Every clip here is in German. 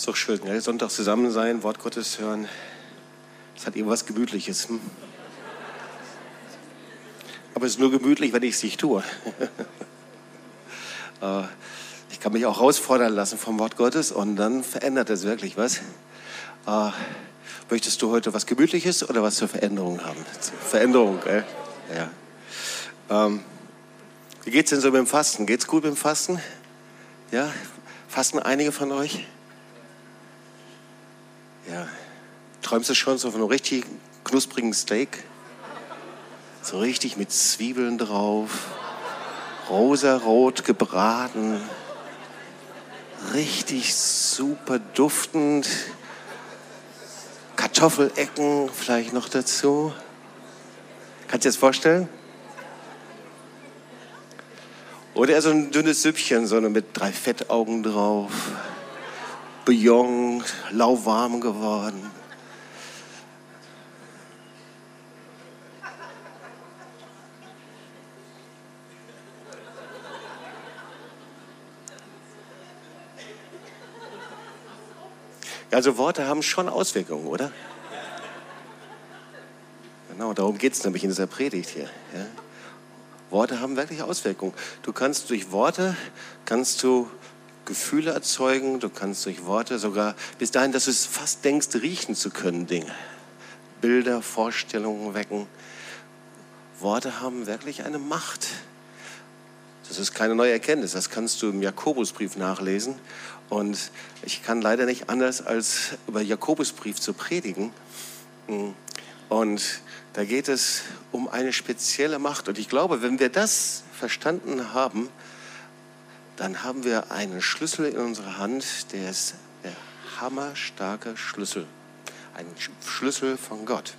Ist doch schön, gell? Sonntag zusammen sein, Wort Gottes hören. Das hat irgendwas Gemütliches. Hm? Aber es ist nur gemütlich, wenn ich es nicht tue. Äh, ich kann mich auch herausfordern lassen vom Wort Gottes und dann verändert es wirklich was. Äh, möchtest du heute was Gemütliches oder was zur Veränderung haben? Veränderung, gell? Ja. Ähm, wie geht's denn so mit dem Fasten? Geht's gut mit dem Fasten? Ja? Fasten einige von euch? Ja. Träumst du schon so von einem richtig knusprigen Steak? So richtig mit Zwiebeln drauf, rosarot gebraten, richtig super duftend, Kartoffelecken vielleicht noch dazu. Kannst du dir das vorstellen? Oder eher so ein dünnes Süppchen, so mit drei Fettaugen drauf, Bouillon, lauwarm geworden. Also Worte haben schon Auswirkungen, oder? Genau, darum geht es nämlich in dieser Predigt hier. Ja? Worte haben wirklich Auswirkungen. Du kannst durch Worte, kannst du Gefühle erzeugen, du kannst durch Worte sogar bis dahin, dass du es fast denkst, riechen zu können, Dinge. Bilder, Vorstellungen wecken. Worte haben wirklich eine Macht. Das ist keine neue Erkenntnis, das kannst du im Jakobusbrief nachlesen. Und ich kann leider nicht anders, als über Jakobusbrief zu predigen. Und da geht es um eine spezielle Macht. Und ich glaube, wenn wir das verstanden haben, dann haben wir einen Schlüssel in unserer Hand, der ist der hammerstarke Schlüssel. Ein Schlüssel von Gott.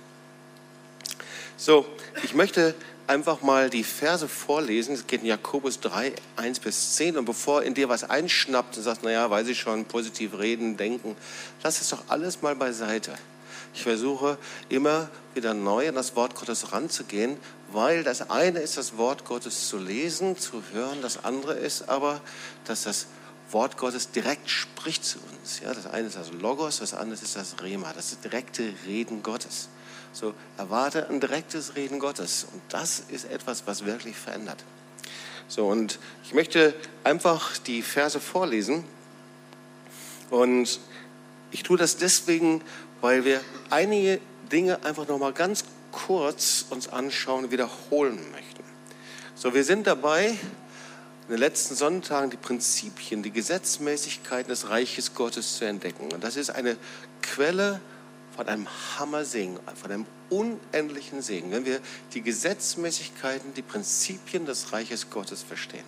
So, ich möchte einfach mal die Verse vorlesen. Es geht in Jakobus 3, 1 bis 10. Und bevor in dir was einschnappt und sagst, naja, weiß ich schon, positiv reden, denken, lass es doch alles mal beiseite. Ich versuche immer wieder neu an das Wort Gottes ranzugehen, weil das eine ist, das Wort Gottes zu lesen, zu hören. Das andere ist aber, dass das Wort Gottes direkt spricht zu uns. Ja, das eine ist das Logos, das andere ist das Rema, das direkte Reden Gottes. So erwarte ein direktes Reden Gottes. Und das ist etwas, was wirklich verändert. So, und ich möchte einfach die Verse vorlesen. Und ich tue das deswegen, weil wir einige Dinge einfach nochmal ganz kurz uns anschauen wiederholen möchten. So, wir sind dabei, in den letzten Sonntagen die Prinzipien, die Gesetzmäßigkeiten des Reiches Gottes zu entdecken. Und das ist eine Quelle von einem Hammersegen, von einem unendlichen Segen, wenn wir die Gesetzmäßigkeiten, die Prinzipien des Reiches Gottes verstehen.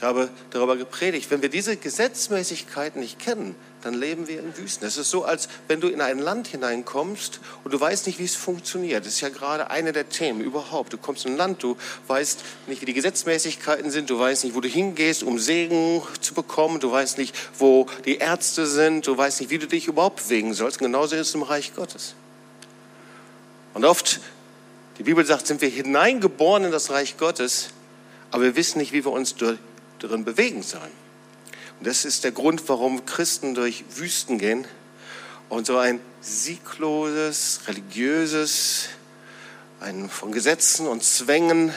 Ich habe darüber gepredigt, wenn wir diese Gesetzmäßigkeiten nicht kennen, dann leben wir in Wüsten. Es ist so, als wenn du in ein Land hineinkommst und du weißt nicht, wie es funktioniert. Das ist ja gerade eine der Themen überhaupt. Du kommst in ein Land, du weißt nicht, wie die Gesetzmäßigkeiten sind, du weißt nicht, wo du hingehst, um Segen zu bekommen, du weißt nicht, wo die Ärzte sind, du weißt nicht, wie du dich überhaupt bewegen sollst. Und genauso ist es im Reich Gottes. Und oft, die Bibel sagt, sind wir hineingeboren in das Reich Gottes, aber wir wissen nicht, wie wir uns darin bewegen sollen. Und das ist der Grund, warum Christen durch Wüsten gehen und so ein siegloses, religiöses, ein von Gesetzen und Zwängen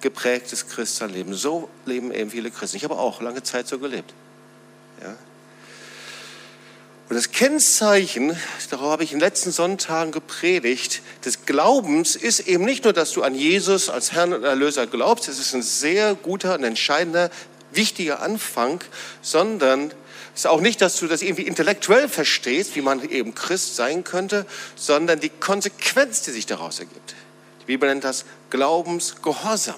geprägtes Christenleben. So leben eben viele Christen. Ich habe auch lange Zeit so gelebt. Ja? Und das Kennzeichen, darauf habe ich in den letzten Sonntagen gepredigt, des Glaubens ist eben nicht nur, dass du an Jesus als Herrn und Erlöser glaubst, es ist ein sehr guter und entscheidender, wichtiger Anfang, sondern es ist auch nicht, dass du das irgendwie intellektuell verstehst, wie man eben Christ sein könnte, sondern die Konsequenz, die sich daraus ergibt. Die Bibel nennt das Glaubensgehorsam.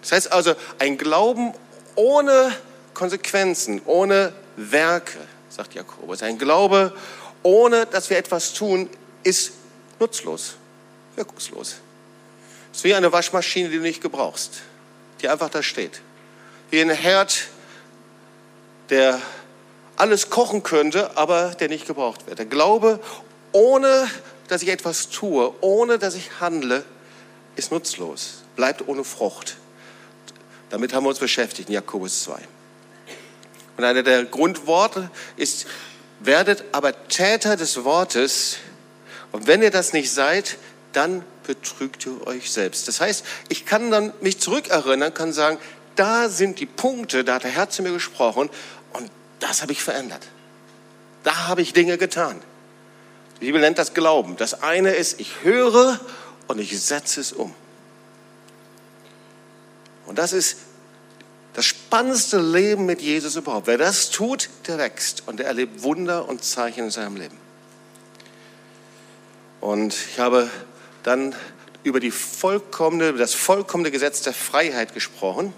Das heißt also, ein Glauben ohne Konsequenzen, ohne Werke sagt Jakobus. Ein Glaube, ohne dass wir etwas tun, ist nutzlos, wirkungslos. Es ist wie eine Waschmaschine, die du nicht gebrauchst, die einfach da steht. Wie ein Herd, der alles kochen könnte, aber der nicht gebraucht wird. Der Glaube, ohne dass ich etwas tue, ohne dass ich handle, ist nutzlos, bleibt ohne Frucht. Damit haben wir uns beschäftigt in Jakobus 2. Und einer der Grundworte ist, werdet aber Täter des Wortes. Und wenn ihr das nicht seid, dann betrügt ihr euch selbst. Das heißt, ich kann dann mich zurückerinnern, kann sagen, da sind die Punkte, da hat der Herr zu mir gesprochen und das habe ich verändert. Da habe ich Dinge getan. Die Bibel nennt das Glauben. Das eine ist, ich höre und ich setze es um. Und das ist das spannendste Leben mit Jesus überhaupt. Wer das tut, der wächst und der erlebt Wunder und Zeichen in seinem Leben. Und ich habe dann über die vollkommene, das vollkommene Gesetz der Freiheit gesprochen.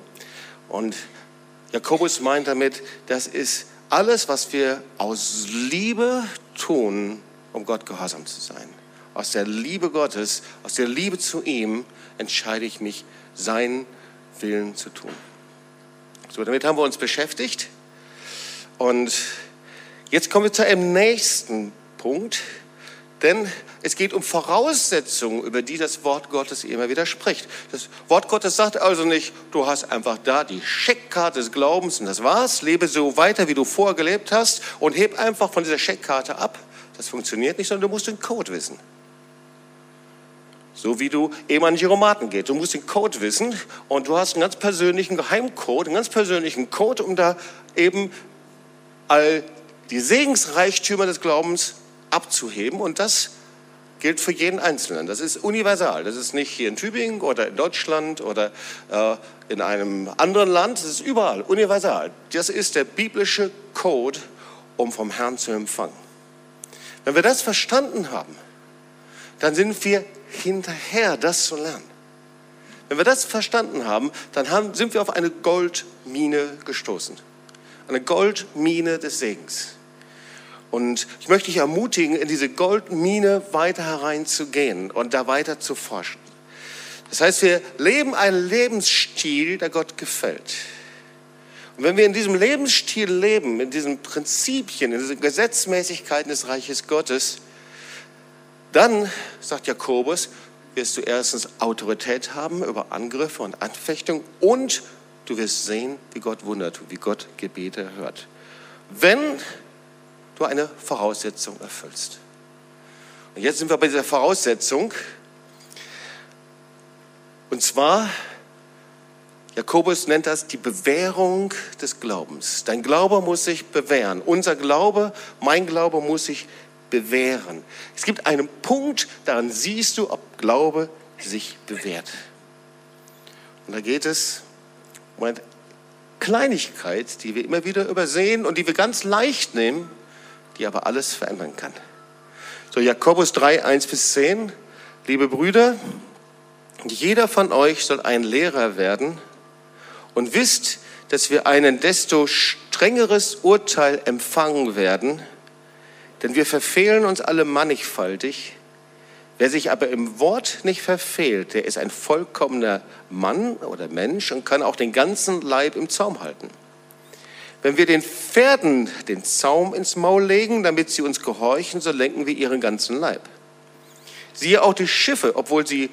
Und Jakobus meint damit, das ist alles, was wir aus Liebe tun, um Gott gehorsam zu sein. Aus der Liebe Gottes, aus der Liebe zu ihm entscheide ich mich, seinen Willen zu tun. So, damit haben wir uns beschäftigt. Und jetzt kommen wir zu einem nächsten Punkt, denn es geht um Voraussetzungen, über die das Wort Gottes immer wieder spricht. Das Wort Gottes sagt also nicht, du hast einfach da die Scheckkarte des Glaubens und das war's, lebe so weiter, wie du vorher gelebt hast und heb einfach von dieser Scheckkarte ab. Das funktioniert nicht, sondern du musst den Code wissen. So wie du eben an Giromaten geht. Du musst den Code wissen und du hast einen ganz persönlichen Geheimcode, einen ganz persönlichen Code, um da eben all die Segensreichtümer des Glaubens abzuheben. Und das gilt für jeden Einzelnen. Das ist universal. Das ist nicht hier in Tübingen oder in Deutschland oder äh, in einem anderen Land. Das ist überall universal. Das ist der biblische Code, um vom Herrn zu empfangen. Wenn wir das verstanden haben, dann sind wir hinterher, das zu lernen. Wenn wir das verstanden haben, dann haben, sind wir auf eine Goldmine gestoßen. Eine Goldmine des Segens. Und ich möchte dich ermutigen, in diese Goldmine weiter hereinzugehen und da weiter zu forschen. Das heißt, wir leben einen Lebensstil, der Gott gefällt. Und wenn wir in diesem Lebensstil leben, in diesen Prinzipien, in diesen Gesetzmäßigkeiten des Reiches Gottes, dann, sagt Jakobus, wirst du erstens Autorität haben über Angriffe und Anfechtungen und du wirst sehen, wie Gott Wunder tut, wie Gott Gebete hört. Wenn du eine Voraussetzung erfüllst. Und jetzt sind wir bei dieser Voraussetzung. Und zwar, Jakobus nennt das die Bewährung des Glaubens. Dein Glaube muss sich bewähren. Unser Glaube, mein Glaube muss sich bewähren. Es gibt einen Punkt, daran siehst du, ob Glaube sich bewährt. Und da geht es um eine Kleinigkeit, die wir immer wieder übersehen und die wir ganz leicht nehmen, die aber alles verändern kann. So, Jakobus 3, 1 bis 10. Liebe Brüder, jeder von euch soll ein Lehrer werden und wisst, dass wir einen desto strengeres Urteil empfangen werden, denn wir verfehlen uns alle mannigfaltig. Wer sich aber im Wort nicht verfehlt, der ist ein vollkommener Mann oder Mensch und kann auch den ganzen Leib im Zaum halten. Wenn wir den Pferden den Zaum ins Maul legen, damit sie uns gehorchen, so lenken wir ihren ganzen Leib. Siehe auch die Schiffe, obwohl sie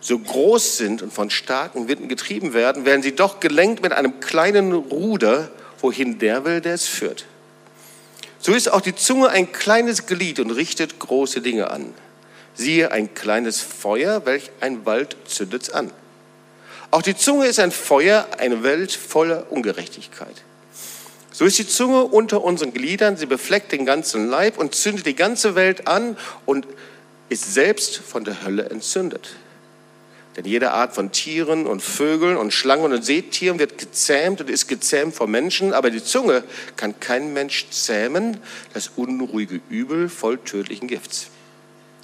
so groß sind und von starken Winden getrieben werden, werden sie doch gelenkt mit einem kleinen Ruder, wohin der will, der es führt. So ist auch die Zunge ein kleines Glied und richtet große Dinge an. Siehe ein kleines Feuer, welch ein Wald zündet an. Auch die Zunge ist ein Feuer, eine Welt voller Ungerechtigkeit. So ist die Zunge unter unseren Gliedern, sie befleckt den ganzen Leib und zündet die ganze Welt an und ist selbst von der Hölle entzündet. Denn jede Art von Tieren und Vögeln und Schlangen und Seetieren wird gezähmt und ist gezähmt vor Menschen, aber die Zunge kann kein Mensch zähmen, das unruhige Übel voll tödlichen Gifts.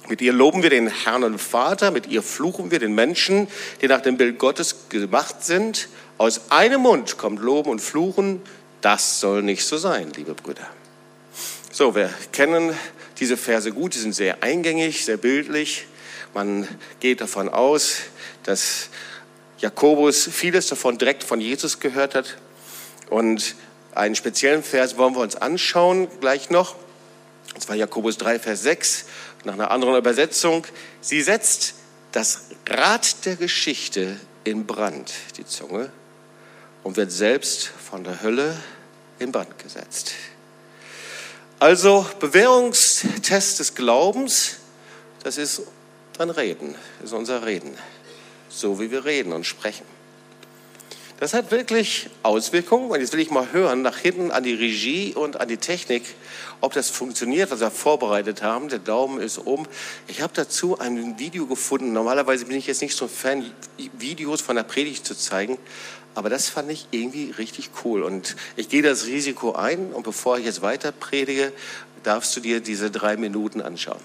Mit ihr loben wir den Herrn und Vater, mit ihr fluchen wir den Menschen, die nach dem Bild Gottes gemacht sind. Aus einem Mund kommt Loben und Fluchen, das soll nicht so sein, liebe Brüder. So, wir kennen diese Verse gut, die sind sehr eingängig, sehr bildlich. Man geht davon aus, dass Jakobus vieles davon direkt von Jesus gehört hat. Und einen speziellen Vers wollen wir uns anschauen, gleich noch. Und zwar Jakobus 3, Vers 6, nach einer anderen Übersetzung. Sie setzt das Rad der Geschichte in Brand, die Zunge, und wird selbst von der Hölle in Brand gesetzt. Also Bewährungstest des Glaubens, das ist dein Reden, ist unser Reden, so wie wir reden und sprechen. Das hat wirklich Auswirkungen. Und jetzt will ich mal hören, nach hinten an die Regie und an die Technik, ob das funktioniert, was wir vorbereitet haben. Der Daumen ist oben. Ich habe dazu ein Video gefunden. Normalerweise bin ich jetzt nicht so ein Fan, Videos von der Predigt zu zeigen. Aber das fand ich irgendwie richtig cool. Und ich gehe das Risiko ein. Und bevor ich jetzt weiter predige, darfst du dir diese drei Minuten anschauen.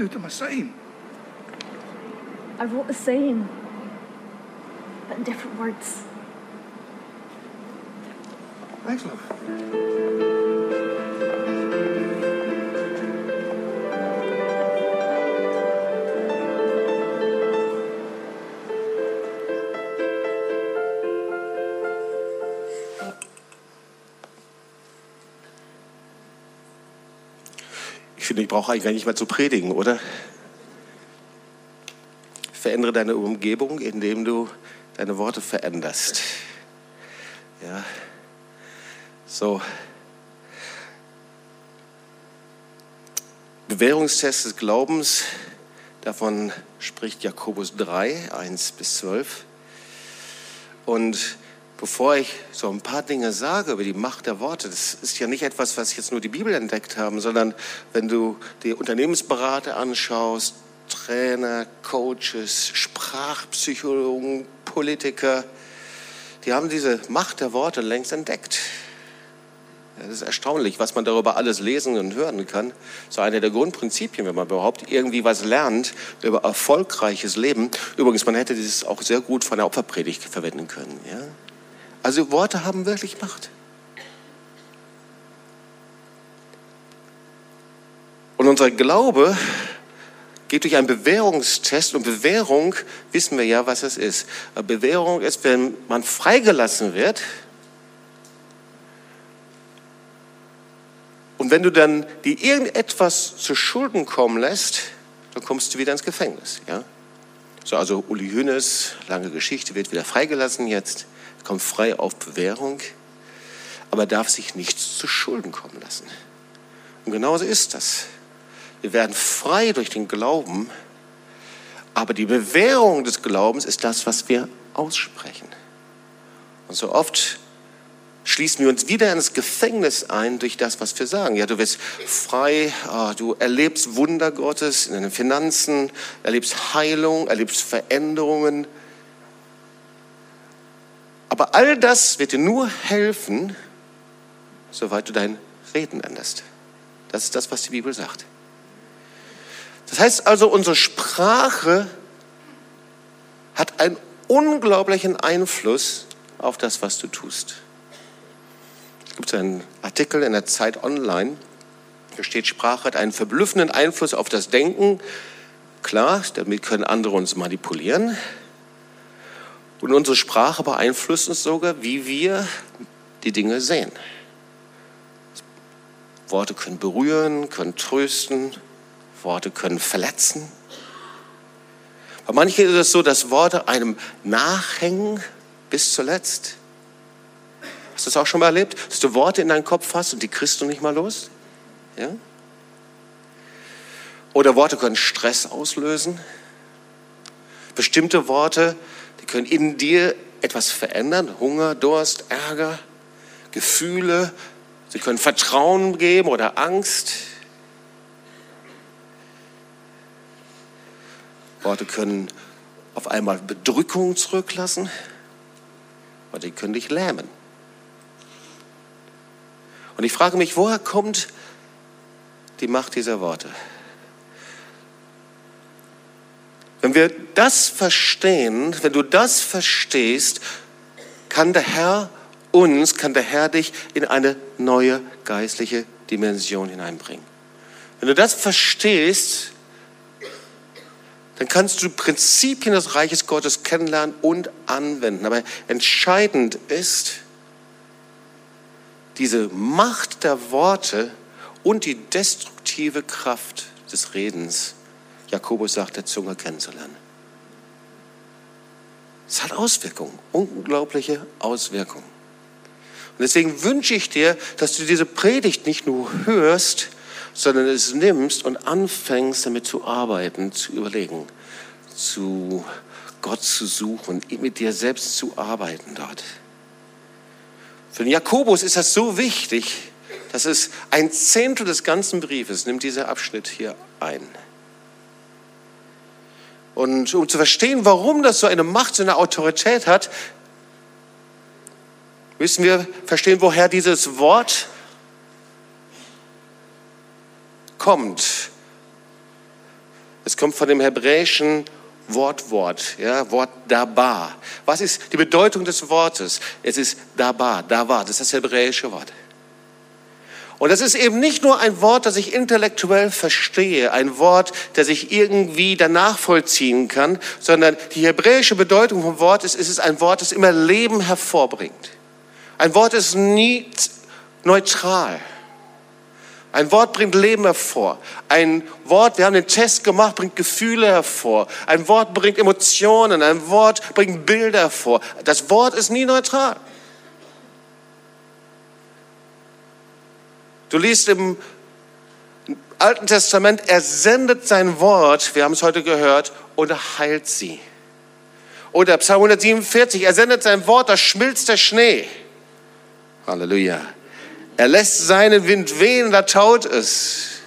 Do to my saying? I wrote the same, but in different words. Thanks, love. Brauche eigentlich gar nicht mehr zu predigen, oder? Verändere deine Umgebung, indem du deine Worte veränderst. Ja. So. Bewährungstest des Glaubens, davon spricht Jakobus 3, 1 bis 12. Und bevor ich so ein paar Dinge sage über die Macht der Worte, das ist ja nicht etwas, was jetzt nur die Bibel entdeckt haben, sondern wenn du die Unternehmensberater anschaust, Trainer, Coaches, Sprachpsychologen, Politiker, die haben diese Macht der Worte längst entdeckt. Es ist erstaunlich, was man darüber alles lesen und hören kann. So eine der Grundprinzipien, wenn man überhaupt irgendwie was lernt über erfolgreiches Leben. Übrigens, man hätte dieses auch sehr gut von der Opferpredigt verwenden können. Ja? Also Worte haben wirklich Macht. Und unser Glaube geht durch einen Bewährungstest und Bewährung wissen wir ja, was es ist. Bewährung ist, wenn man freigelassen wird und wenn du dann die irgendetwas zu Schulden kommen lässt, dann kommst du wieder ins Gefängnis. Ja? So, also Uli Hünes, lange Geschichte, wird wieder freigelassen jetzt kommt frei auf Bewährung, aber darf sich nichts zu Schulden kommen lassen. Und genauso ist das. Wir werden frei durch den Glauben, aber die Bewährung des Glaubens ist das, was wir aussprechen. Und so oft schließen wir uns wieder ins Gefängnis ein durch das, was wir sagen. Ja, du wirst frei, ah, du erlebst Wunder Gottes in deinen Finanzen, erlebst Heilung, erlebst Veränderungen. Aber all das wird dir nur helfen, soweit du dein Reden änderst. Das ist das, was die Bibel sagt. Das heißt also, unsere Sprache hat einen unglaublichen Einfluss auf das, was du tust. Es gibt einen Artikel in der Zeit Online, da steht, Sprache hat einen verblüffenden Einfluss auf das Denken. Klar, damit können andere uns manipulieren. Und unsere Sprache beeinflusst uns sogar, wie wir die Dinge sehen. Worte können berühren, können trösten, Worte können verletzen. Bei manchen ist es so, dass Worte einem nachhängen bis zuletzt. Hast du das auch schon mal erlebt? Dass du Worte in deinen Kopf hast und die kriegst du nicht mal los? Ja? Oder Worte können Stress auslösen. Bestimmte Worte, die können in dir etwas verändern. Hunger, Durst, Ärger, Gefühle. Sie können Vertrauen geben oder Angst. Worte können auf einmal Bedrückung zurücklassen, oder die können dich lähmen. Und ich frage mich, woher kommt die Macht dieser Worte? Wenn wir das verstehen, wenn du das verstehst, kann der Herr uns, kann der Herr dich in eine neue geistliche Dimension hineinbringen. Wenn du das verstehst, dann kannst du Prinzipien des Reiches Gottes kennenlernen und anwenden. Aber entscheidend ist diese Macht der Worte und die destruktive Kraft des Redens Jakobus sagt, der Zunge kennenzulernen. Es hat Auswirkungen, unglaubliche Auswirkungen. Und deswegen wünsche ich dir, dass du diese Predigt nicht nur hörst, sondern es nimmst und anfängst damit zu arbeiten, zu überlegen, zu Gott zu suchen, mit dir selbst zu arbeiten dort. Für den Jakobus ist das so wichtig, dass es ein Zehntel des ganzen Briefes nimmt dieser Abschnitt hier ein. Und um zu verstehen, warum das so eine Macht, so eine Autorität hat, müssen wir verstehen, woher dieses Wort kommt. Es kommt von dem hebräischen Wortwort, ja, Wort Dabar. Was ist die Bedeutung des Wortes? Es ist Dabar, Dabar, das ist das hebräische Wort. Und das ist eben nicht nur ein Wort, das ich intellektuell verstehe, ein Wort, das ich irgendwie danach vollziehen kann, sondern die hebräische Bedeutung vom Wort ist, ist es ein Wort, das immer Leben hervorbringt. Ein Wort ist nie neutral. Ein Wort bringt Leben hervor. Ein Wort, wir haben den Test gemacht, bringt Gefühle hervor. Ein Wort bringt Emotionen. Ein Wort bringt Bilder hervor. Das Wort ist nie neutral. Du liest im Alten Testament, er sendet sein Wort, wir haben es heute gehört, und heilt sie. Oder Psalm 147, er sendet sein Wort, da schmilzt der Schnee. Halleluja. Er lässt seinen Wind wehen, da taut es.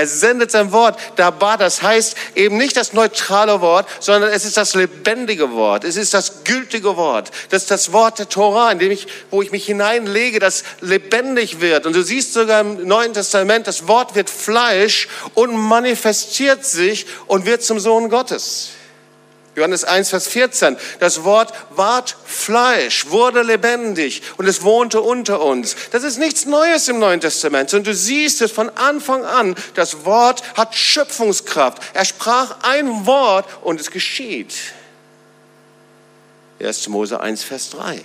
Er sendet sein Wort. Dabar, das heißt eben nicht das neutrale Wort, sondern es ist das lebendige Wort. Es ist das gültige Wort. Das ist das Wort der Torah, in dem ich, wo ich mich hineinlege, das lebendig wird. Und du siehst sogar im Neuen Testament, das Wort wird Fleisch und manifestiert sich und wird zum Sohn Gottes. Johannes 1, Vers 14. Das Wort ward Fleisch, wurde lebendig und es wohnte unter uns. Das ist nichts Neues im Neuen Testament, sondern du siehst es von Anfang an. Das Wort hat Schöpfungskraft. Er sprach ein Wort und es geschieht. 1. Mose 1, Vers 3.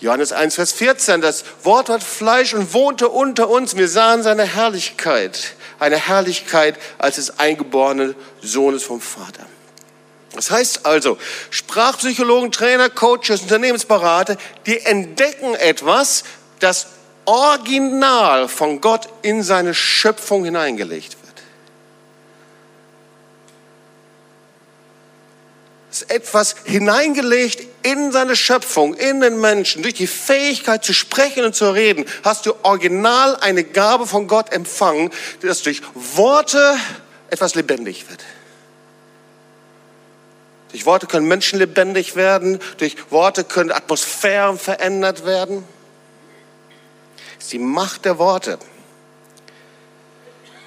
Johannes 1, Vers 14. Das Wort hat Fleisch und wohnte unter uns. Wir sahen seine Herrlichkeit eine Herrlichkeit als des eingeborenen Sohnes vom Vater. Das heißt also, Sprachpsychologen, Trainer, Coaches, Unternehmensberater, die entdecken etwas, das original von Gott in seine Schöpfung hineingelegt wird. Es ist etwas hineingelegt in seine Schöpfung, in den Menschen. Durch die Fähigkeit zu sprechen und zu reden hast du original eine Gabe von Gott empfangen, dass durch Worte etwas lebendig wird. Durch Worte können Menschen lebendig werden, durch Worte können Atmosphären verändert werden. Das ist die Macht der Worte.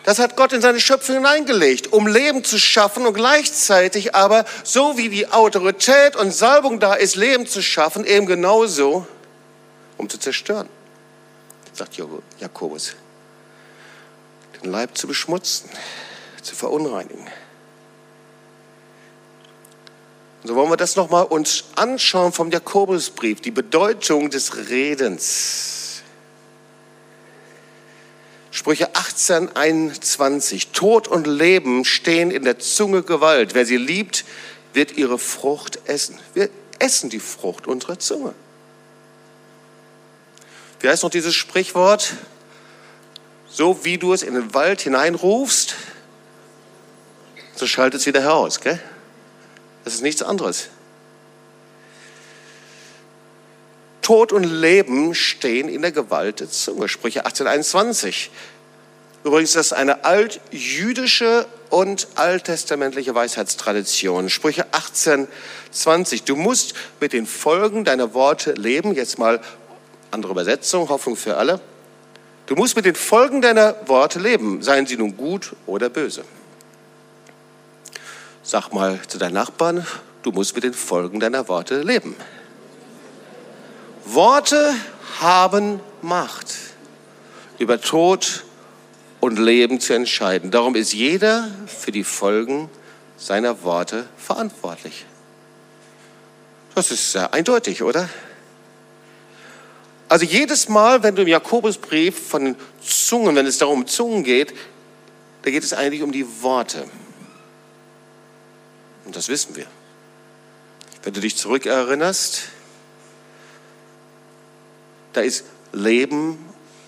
Das hat Gott in seine Schöpfung hineingelegt, um Leben zu schaffen und gleichzeitig aber, so wie die Autorität und Salbung da ist, Leben zu schaffen, eben genauso, um zu zerstören, sagt Jakobus. Den Leib zu beschmutzen, zu verunreinigen. Und so wollen wir das nochmal uns anschauen vom Jakobusbrief, die Bedeutung des Redens. Sprüche 18, 21. Tod und Leben stehen in der Zunge Gewalt. Wer sie liebt, wird ihre Frucht essen. Wir essen die Frucht unserer Zunge. Wie heißt noch dieses Sprichwort? So wie du es in den Wald hineinrufst, so schaltet es wieder heraus. Gell? Das ist nichts anderes. Tod und Leben stehen in der Gewalt der Zunge. Sprüche 1821. Übrigens, das ist eine altjüdische und alttestamentliche Weisheitstradition. Sprüche 1820. Du musst mit den Folgen deiner Worte leben. Jetzt mal andere Übersetzung, Hoffnung für alle. Du musst mit den Folgen deiner Worte leben, seien sie nun gut oder böse. Sag mal zu deinen Nachbarn, du musst mit den Folgen deiner Worte leben. Worte haben Macht, über Tod und Leben zu entscheiden. Darum ist jeder für die Folgen seiner Worte verantwortlich. Das ist sehr eindeutig, oder? Also jedes Mal, wenn du im Jakobusbrief von den Zungen, wenn es darum um Zungen geht, da geht es eigentlich um die Worte. Und das wissen wir. Wenn du dich zurückerinnerst, da ist Leben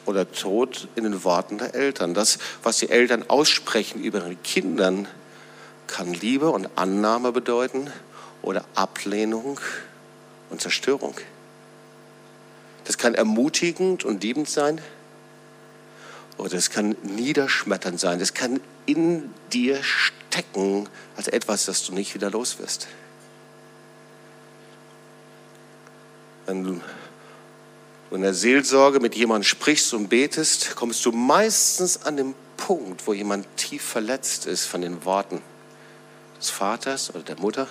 oder Tod in den Worten der Eltern. Das, was die Eltern aussprechen über ihren Kindern, kann Liebe und Annahme bedeuten oder Ablehnung und Zerstörung. Das kann ermutigend und liebend sein oder es kann niederschmetternd sein. Das kann in dir stecken als etwas, das du nicht wieder los wirst. Wenn in der Seelsorge mit jemandem sprichst und betest, kommst du meistens an den Punkt, wo jemand tief verletzt ist von den Worten des Vaters oder der Mutter,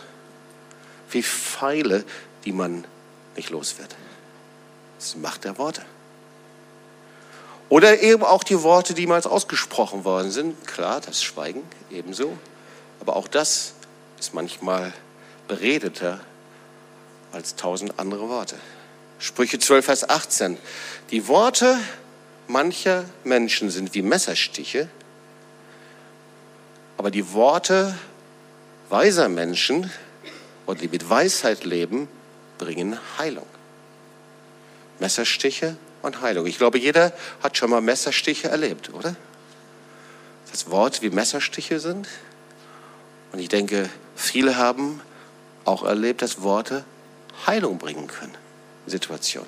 wie Pfeile, die man nicht los wird. Das Macht der Worte. Oder eben auch die Worte, die mal ausgesprochen worden sind. Klar, das Schweigen ebenso. Aber auch das ist manchmal beredeter als tausend andere Worte. Sprüche 12, Vers 18. Die Worte mancher Menschen sind wie Messerstiche, aber die Worte weiser Menschen und die mit Weisheit leben, bringen Heilung. Messerstiche und Heilung. Ich glaube, jeder hat schon mal Messerstiche erlebt, oder? Das Wort wie Messerstiche sind. Und ich denke, viele haben auch erlebt, dass Worte Heilung bringen können. Situation.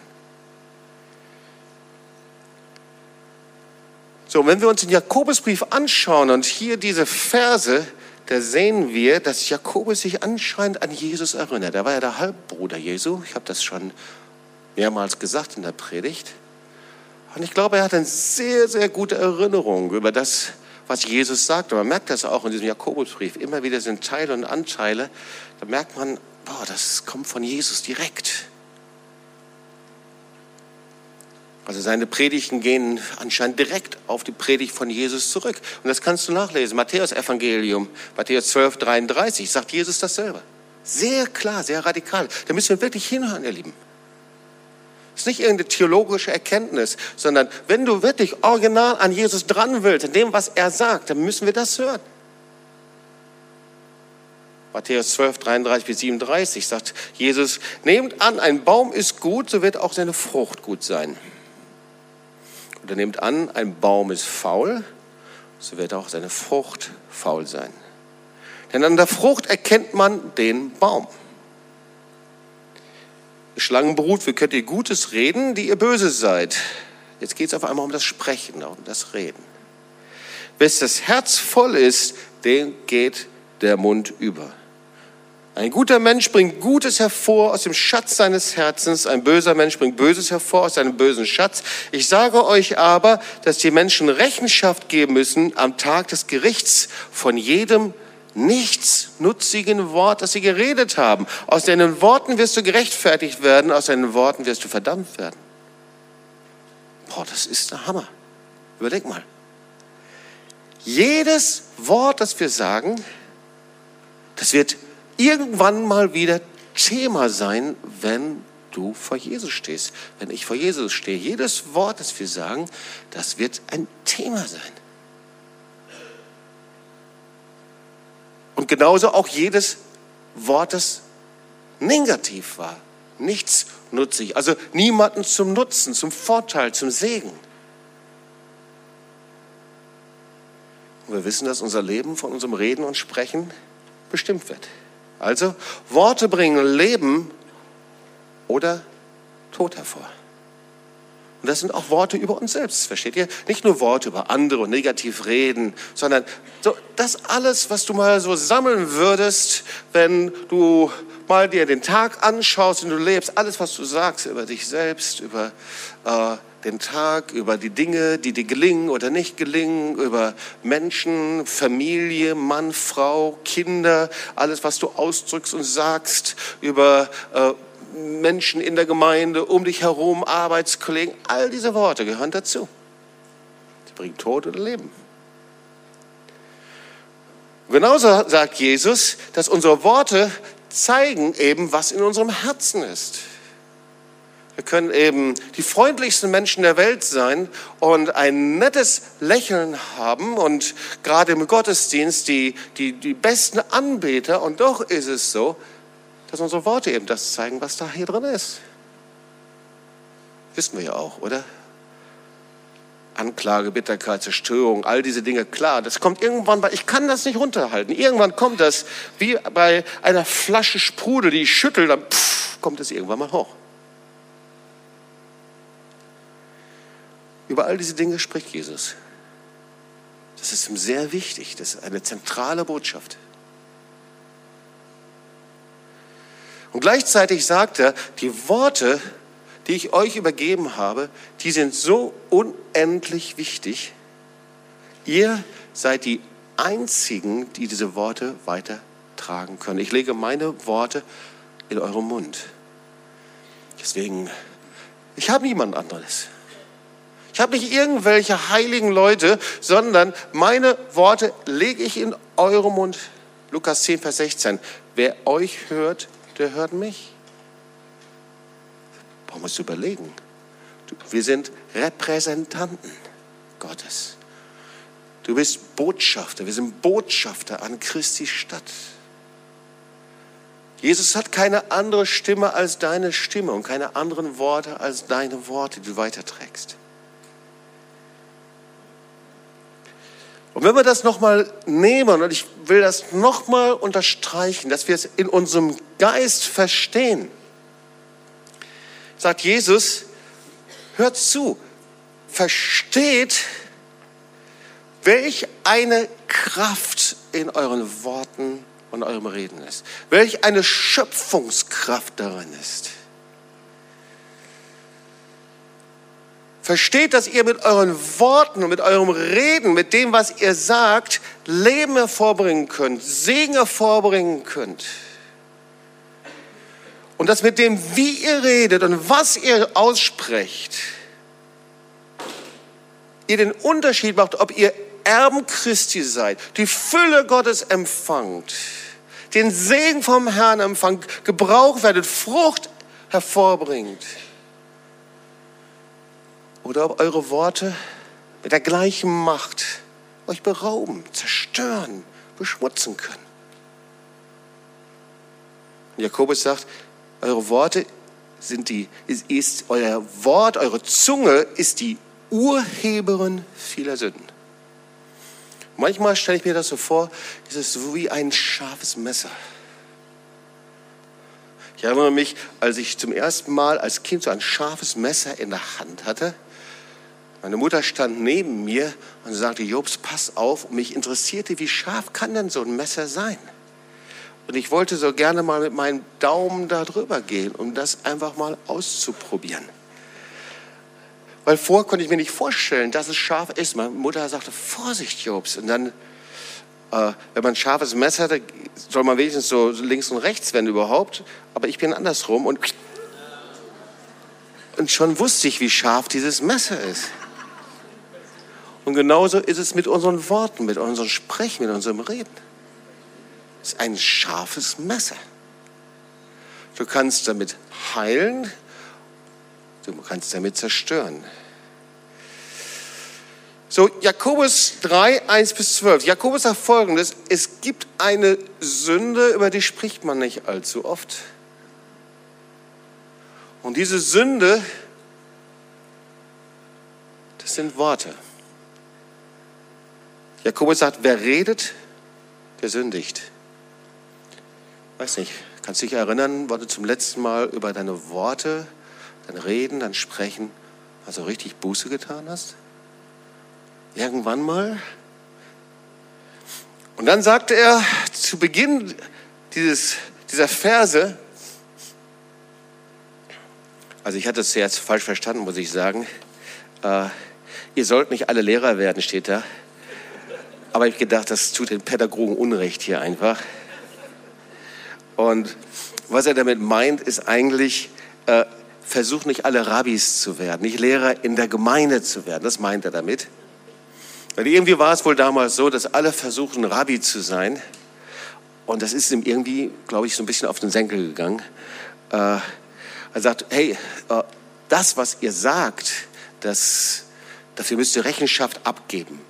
So, wenn wir uns den Jakobusbrief anschauen und hier diese Verse, da sehen wir, dass Jakobus sich anscheinend an Jesus erinnert. Er war ja der Halbbruder Jesu. Ich habe das schon mehrmals gesagt in der Predigt. Und ich glaube, er hat eine sehr, sehr gute Erinnerung über das, was Jesus sagt. Und man merkt das auch in diesem Jakobusbrief. Immer wieder sind Teile und Anteile. Da merkt man, boah, das kommt von Jesus direkt. Also seine Predigten gehen anscheinend direkt auf die Predigt von Jesus zurück. Und das kannst du nachlesen. Matthäus Evangelium, Matthäus 12, 33, sagt Jesus dasselbe. Sehr klar, sehr radikal. Da müssen wir wirklich hinhören, ihr Lieben. Das ist nicht irgendeine theologische Erkenntnis, sondern wenn du wirklich original an Jesus dran willst, in dem, was er sagt, dann müssen wir das hören. Matthäus 12, 33 bis 37 sagt Jesus, nehmt an, ein Baum ist gut, so wird auch seine Frucht gut sein. Und er nimmt an, ein Baum ist faul, so wird auch seine Frucht faul sein. Denn an der Frucht erkennt man den Baum. Schlangenbrut, wie könnt ihr Gutes reden, die ihr böse seid? Jetzt geht es auf einmal um das Sprechen, um das Reden. Wes das Herz voll ist, dem geht der Mund über. Ein guter Mensch bringt Gutes hervor aus dem Schatz seines Herzens, ein böser Mensch bringt Böses hervor aus seinem bösen Schatz. Ich sage euch aber, dass die Menschen Rechenschaft geben müssen am Tag des Gerichts von jedem nichtsnutzigen Wort, das sie geredet haben. Aus deinen Worten wirst du gerechtfertigt werden, aus deinen Worten wirst du verdammt werden. Boah, das ist der Hammer. Überleg mal. Jedes Wort, das wir sagen, das wird irgendwann mal wieder Thema sein, wenn du vor Jesus stehst, wenn ich vor Jesus stehe. Jedes Wort, das wir sagen, das wird ein Thema sein. Und genauso auch jedes Wort, das negativ war, nichts nutzig, also niemanden zum Nutzen, zum Vorteil, zum Segen. Und wir wissen, dass unser Leben von unserem Reden und Sprechen bestimmt wird. Also Worte bringen Leben oder Tod hervor. Und das sind auch Worte über uns selbst, versteht ihr? Nicht nur Worte über andere und negativ reden, sondern so, das alles, was du mal so sammeln würdest, wenn du mal dir den Tag anschaust und du lebst, alles, was du sagst über dich selbst, über äh, den Tag, über die Dinge, die dir gelingen oder nicht gelingen, über Menschen, Familie, Mann, Frau, Kinder, alles, was du ausdrückst und sagst, über äh, Menschen in der Gemeinde, um dich herum, Arbeitskollegen, all diese Worte gehören dazu. Sie bringen Tod oder Leben. Genauso sagt Jesus, dass unsere Worte zeigen eben, was in unserem Herzen ist. Wir können eben die freundlichsten Menschen der Welt sein und ein nettes Lächeln haben und gerade im Gottesdienst die, die, die besten Anbeter. Und doch ist es so, dass unsere Worte eben das zeigen, was da hier drin ist. Wissen wir ja auch, oder? Anklage, Bitterkeit, Zerstörung, all diese Dinge, klar, das kommt irgendwann bei, ich kann das nicht runterhalten. Irgendwann kommt das wie bei einer Flasche Sprudel, die ich schüttel, dann pff, kommt es irgendwann mal hoch. Über all diese Dinge spricht Jesus. Das ist ihm sehr wichtig, das ist eine zentrale Botschaft. Und gleichzeitig sagt er, die Worte, die ich euch übergeben habe, die sind so unendlich wichtig. Ihr seid die Einzigen, die diese Worte weitertragen können. Ich lege meine Worte in eurem Mund. Deswegen, ich habe niemand anderes. Ich habe nicht irgendwelche heiligen Leute, sondern meine Worte lege ich in eurem Mund. Lukas 10, Vers 16. Wer euch hört, der hört mich. Brauchen wir uns überlegen. Wir sind Repräsentanten Gottes. Du bist Botschafter. Wir sind Botschafter an Christi Stadt. Jesus hat keine andere Stimme als deine Stimme und keine anderen Worte als deine Worte, die du weiterträgst. Und wenn wir das nochmal nehmen, und ich will das nochmal unterstreichen, dass wir es in unserem Geist verstehen, sagt Jesus, hört zu, versteht, welch eine Kraft in euren Worten und eurem Reden ist, welch eine Schöpfungskraft darin ist. Versteht, dass ihr mit euren Worten und mit eurem Reden, mit dem, was ihr sagt, Leben hervorbringen könnt, Segen hervorbringen könnt. Und dass mit dem, wie ihr redet und was ihr aussprecht, ihr den Unterschied macht, ob ihr Erben Christi seid, die Fülle Gottes empfangt, den Segen vom Herrn empfangt, gebraucht werdet, Frucht hervorbringt oder ob eure Worte mit der gleichen Macht euch berauben, zerstören, beschmutzen können. Und Jakobus sagt, eure Worte sind die, ist, ist euer Wort, eure Zunge ist die Urheberin vieler Sünden. Manchmal stelle ich mir das so vor, ist es so wie ein scharfes Messer. Ich erinnere mich, als ich zum ersten Mal als Kind so ein scharfes Messer in der Hand hatte meine Mutter stand neben mir und sagte, Jobs, pass auf. Und mich interessierte, wie scharf kann denn so ein Messer sein? Und ich wollte so gerne mal mit meinem Daumen da drüber gehen, um das einfach mal auszuprobieren. Weil vorher konnte ich mir nicht vorstellen, dass es scharf ist. Meine Mutter sagte, Vorsicht, Jobs. Und dann, äh, wenn man ein scharfes Messer hat, soll man wenigstens so links und rechts, wenn überhaupt. Aber ich bin andersrum und, und schon wusste ich, wie scharf dieses Messer ist. Und genauso ist es mit unseren Worten, mit unserem Sprechen, mit unserem Reden. Es ist ein scharfes Messer. Du kannst damit heilen, du kannst damit zerstören. So, Jakobus 3, 1 bis 12. Jakobus sagt folgendes, es gibt eine Sünde, über die spricht man nicht allzu oft. Und diese Sünde, das sind Worte. Jakobus sagt, wer redet, der sündigt. Weiß nicht, kannst du dich erinnern, wann du zum letzten Mal über deine Worte, dein Reden, dein Sprechen, also richtig Buße getan hast? Irgendwann mal? Und dann sagte er zu Beginn dieses, dieser Verse, also ich hatte es jetzt falsch verstanden, muss ich sagen. Äh, ihr sollt nicht alle Lehrer werden, steht da. Aber ich habe gedacht, das tut den Pädagogen Unrecht hier einfach. Und was er damit meint, ist eigentlich, äh, versuch nicht alle Rabbis zu werden, nicht Lehrer in der Gemeinde zu werden. Das meint er damit. Weil irgendwie war es wohl damals so, dass alle versuchen, Rabbi zu sein. Und das ist ihm irgendwie, glaube ich, so ein bisschen auf den Senkel gegangen. Äh, er sagt, hey, äh, das, was ihr sagt, das, dafür müsst ihr Rechenschaft abgeben.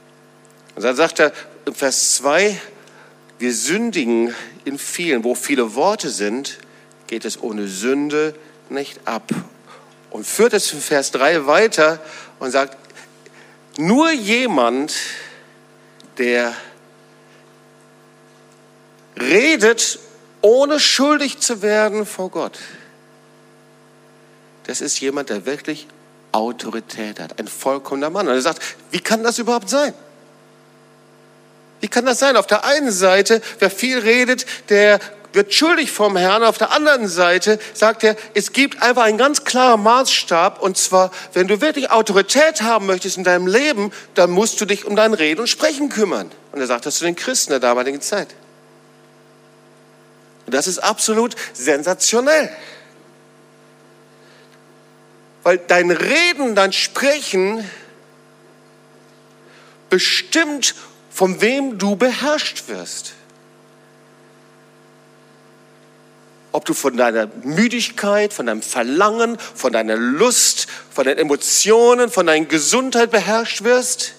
Und dann sagt er im Vers 2, wir sündigen in vielen, wo viele Worte sind, geht es ohne Sünde nicht ab. Und führt es in Vers 3 weiter und sagt, nur jemand, der redet, ohne schuldig zu werden vor Gott, das ist jemand, der wirklich Autorität hat, ein vollkommener Mann. Und er sagt, wie kann das überhaupt sein? Wie kann das sein? Auf der einen Seite, wer viel redet, der wird schuldig vom Herrn. Auf der anderen Seite sagt er, es gibt einfach einen ganz klaren Maßstab. Und zwar, wenn du wirklich Autorität haben möchtest in deinem Leben, dann musst du dich um dein Reden und Sprechen kümmern. Und er sagt das zu den Christen der damaligen Zeit. Und das ist absolut sensationell. Weil dein Reden, dein Sprechen bestimmt, von wem du beherrscht wirst. Ob du von deiner Müdigkeit, von deinem Verlangen, von deiner Lust, von deinen Emotionen, von deiner Gesundheit beherrscht wirst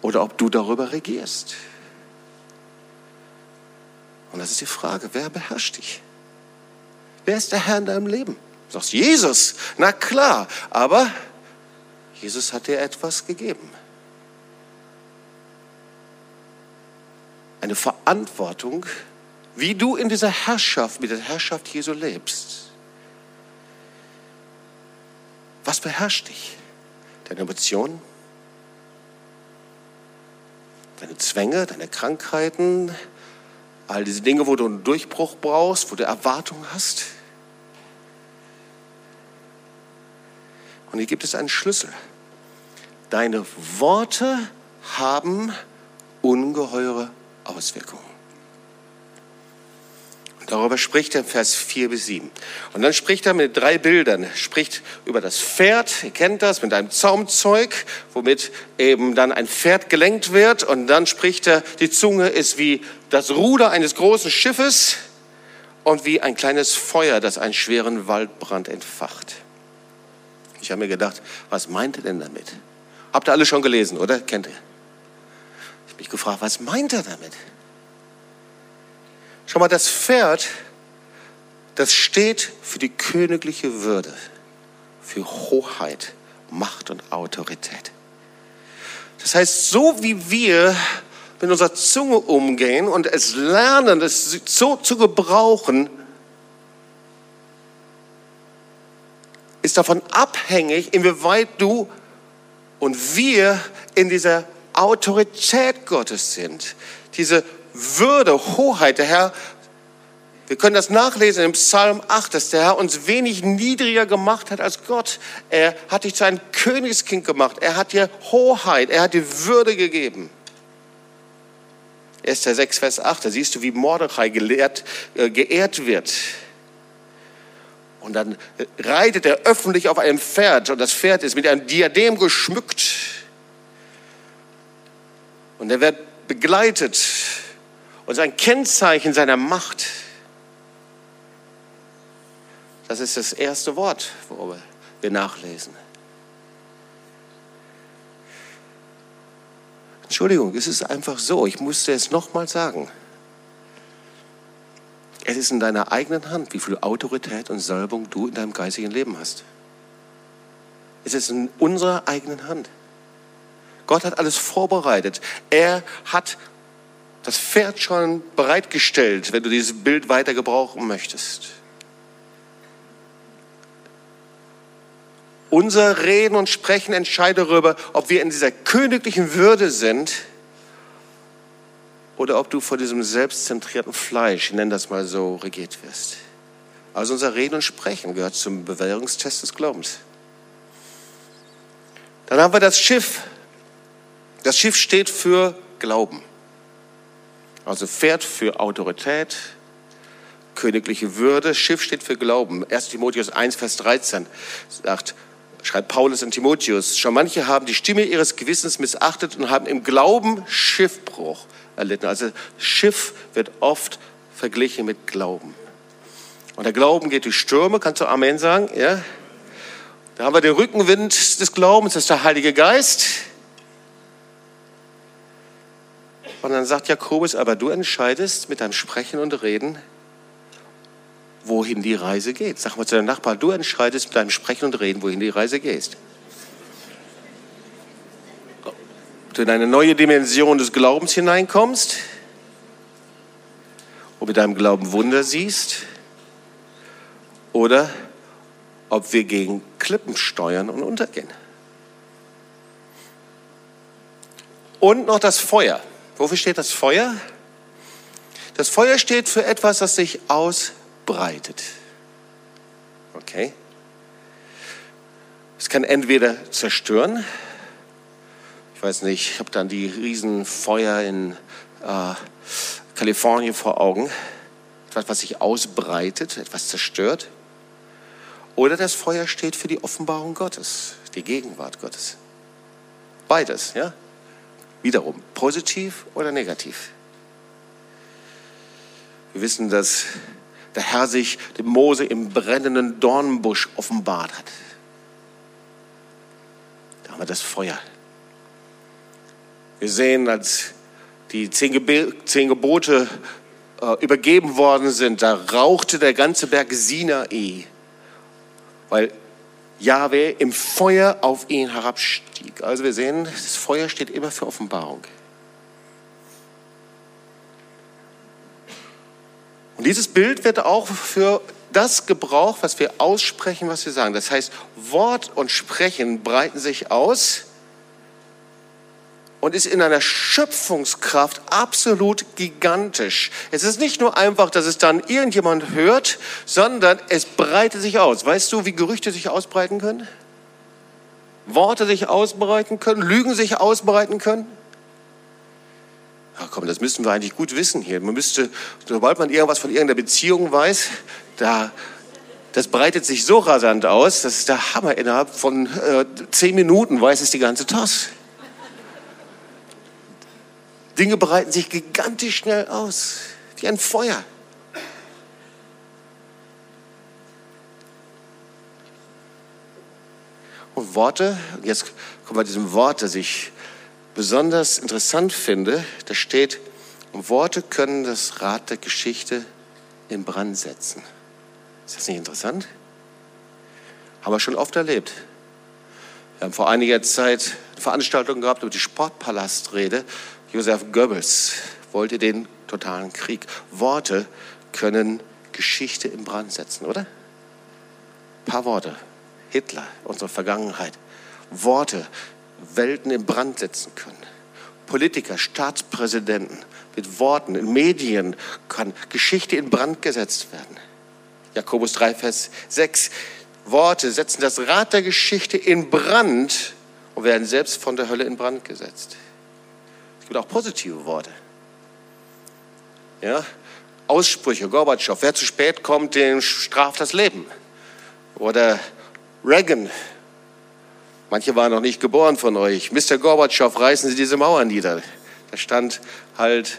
oder ob du darüber regierst. Und das ist die Frage, wer beherrscht dich? Wer ist der Herr in deinem Leben? Du sagst, Jesus, na klar, aber Jesus hat dir etwas gegeben. Eine Verantwortung, wie du in dieser Herrschaft, mit der Herrschaft Jesu lebst. Was beherrscht dich? Deine Emotionen? Deine Zwänge, deine Krankheiten, all diese Dinge, wo du einen Durchbruch brauchst, wo du Erwartungen hast? Und hier gibt es einen Schlüssel. Deine Worte haben ungeheure Auswirkungen. Und darüber spricht er in Vers 4 bis 7. Und dann spricht er mit drei Bildern. Er spricht über das Pferd, ihr kennt das, mit einem Zaumzeug, womit eben dann ein Pferd gelenkt wird. Und dann spricht er, die Zunge ist wie das Ruder eines großen Schiffes und wie ein kleines Feuer, das einen schweren Waldbrand entfacht. Ich habe mir gedacht, was meint er denn damit? Habt ihr alle schon gelesen, oder? Kennt ihr? Habe gefragt, was meint er damit? Schau mal, das Pferd, das steht für die königliche Würde, für Hoheit, Macht und Autorität. Das heißt, so wie wir mit unserer Zunge umgehen und es lernen, es so zu gebrauchen, ist davon abhängig, inwieweit du und wir in dieser Autorität Gottes sind. Diese Würde, Hoheit, der Herr, wir können das nachlesen im Psalm 8, dass der Herr uns wenig niedriger gemacht hat als Gott. Er hat dich zu einem Königskind gemacht. Er hat dir Hoheit, er hat dir Würde gegeben. 1. 6, Vers 8, da siehst du, wie Mordechai gelehrt, äh, geehrt wird. Und dann reitet er öffentlich auf einem Pferd und das Pferd ist mit einem Diadem geschmückt. Und er wird begleitet und sein Kennzeichen seiner Macht. Das ist das erste Wort, worüber wir nachlesen. Entschuldigung, es ist einfach so, ich musste es nochmal sagen. Es ist in deiner eigenen Hand, wie viel Autorität und Salbung du in deinem geistigen Leben hast. Es ist in unserer eigenen Hand. Gott hat alles vorbereitet. Er hat das Pferd schon bereitgestellt, wenn du dieses Bild weiter gebrauchen möchtest. Unser Reden und Sprechen entscheidet darüber, ob wir in dieser königlichen Würde sind oder ob du vor diesem selbstzentrierten Fleisch, ich nenne das mal so, regiert wirst. Also unser Reden und Sprechen gehört zum Bewährungstest des Glaubens. Dann haben wir das Schiff. Das Schiff steht für Glauben. Also Pferd für Autorität, königliche Würde. Schiff steht für Glauben. 1 Timotheus 1, Vers 13 sagt, schreibt Paulus an Timotheus, schon manche haben die Stimme ihres Gewissens missachtet und haben im Glauben Schiffbruch erlitten. Also Schiff wird oft verglichen mit Glauben. Und der Glauben geht durch Stürme, kannst du Amen sagen? Ja? Da haben wir den Rückenwind des Glaubens, das ist der Heilige Geist. Und dann sagt Jakobus, aber du entscheidest mit deinem Sprechen und Reden, wohin die Reise geht. Sag mal zu deinem Nachbarn, du entscheidest mit deinem Sprechen und Reden, wohin die Reise geht. Ob du in eine neue Dimension des Glaubens hineinkommst, ob mit deinem Glauben Wunder siehst, oder ob wir gegen Klippen steuern und untergehen. Und noch das Feuer. Wofür steht das Feuer? Das Feuer steht für etwas, das sich ausbreitet. Okay? Es kann entweder zerstören. Ich weiß nicht, ich habe dann die Riesenfeuer in äh, Kalifornien vor Augen. Etwas, was sich ausbreitet, etwas zerstört. Oder das Feuer steht für die Offenbarung Gottes, die Gegenwart Gottes. Beides, ja? Wiederum, positiv oder negativ. Wir wissen, dass der Herr sich dem Mose im brennenden Dornbusch offenbart hat. Da haben wir das Feuer. Wir sehen, als die zehn, Gebote äh, übergeben worden sind, da rauchte der ganze Berg Sinai, weil Jahwe im Feuer auf ihn herabstieg. Also wir sehen, das Feuer steht immer für Offenbarung. Und dieses Bild wird auch für das gebraucht, was wir aussprechen, was wir sagen. Das heißt, Wort und Sprechen breiten sich aus und ist in einer Schöpfungskraft absolut gigantisch. Es ist nicht nur einfach, dass es dann irgendjemand hört, sondern es breitet sich aus. Weißt du, wie Gerüchte sich ausbreiten können? Worte sich ausbreiten können, Lügen sich ausbreiten können? Ach komm, das müssten wir eigentlich gut wissen hier. Man müsste, sobald man irgendwas von irgendeiner Beziehung weiß, da, das breitet sich so rasant aus, das ist der Hammer. Innerhalb von äh, zehn Minuten weiß es die ganze Toss. Dinge breiten sich gigantisch schnell aus, wie ein Feuer. Und Worte, jetzt kommen wir zu diesem Wort, das ich besonders interessant finde, da steht, Worte können das Rad der Geschichte in Brand setzen. Ist das nicht interessant? Haben wir schon oft erlebt. Wir haben vor einiger Zeit eine Veranstaltung gehabt über die Sportpalastrede Josef Goebbels wollte den totalen Krieg. Worte können Geschichte in Brand setzen, oder? Ein paar Worte. Hitler, unsere Vergangenheit. Worte, Welten in Brand setzen können. Politiker, Staatspräsidenten mit Worten in Medien kann Geschichte in Brand gesetzt werden. Jakobus 3, Vers 6. Worte setzen das Rad der Geschichte in Brand und werden selbst von der Hölle in Brand gesetzt gibt auch positive Worte. Ja? Aussprüche, Gorbatschow, wer zu spät kommt, den straft das Leben. Oder Reagan, manche waren noch nicht geboren von euch. Mr. Gorbatschow, reißen Sie diese Mauer nieder. Der stand halt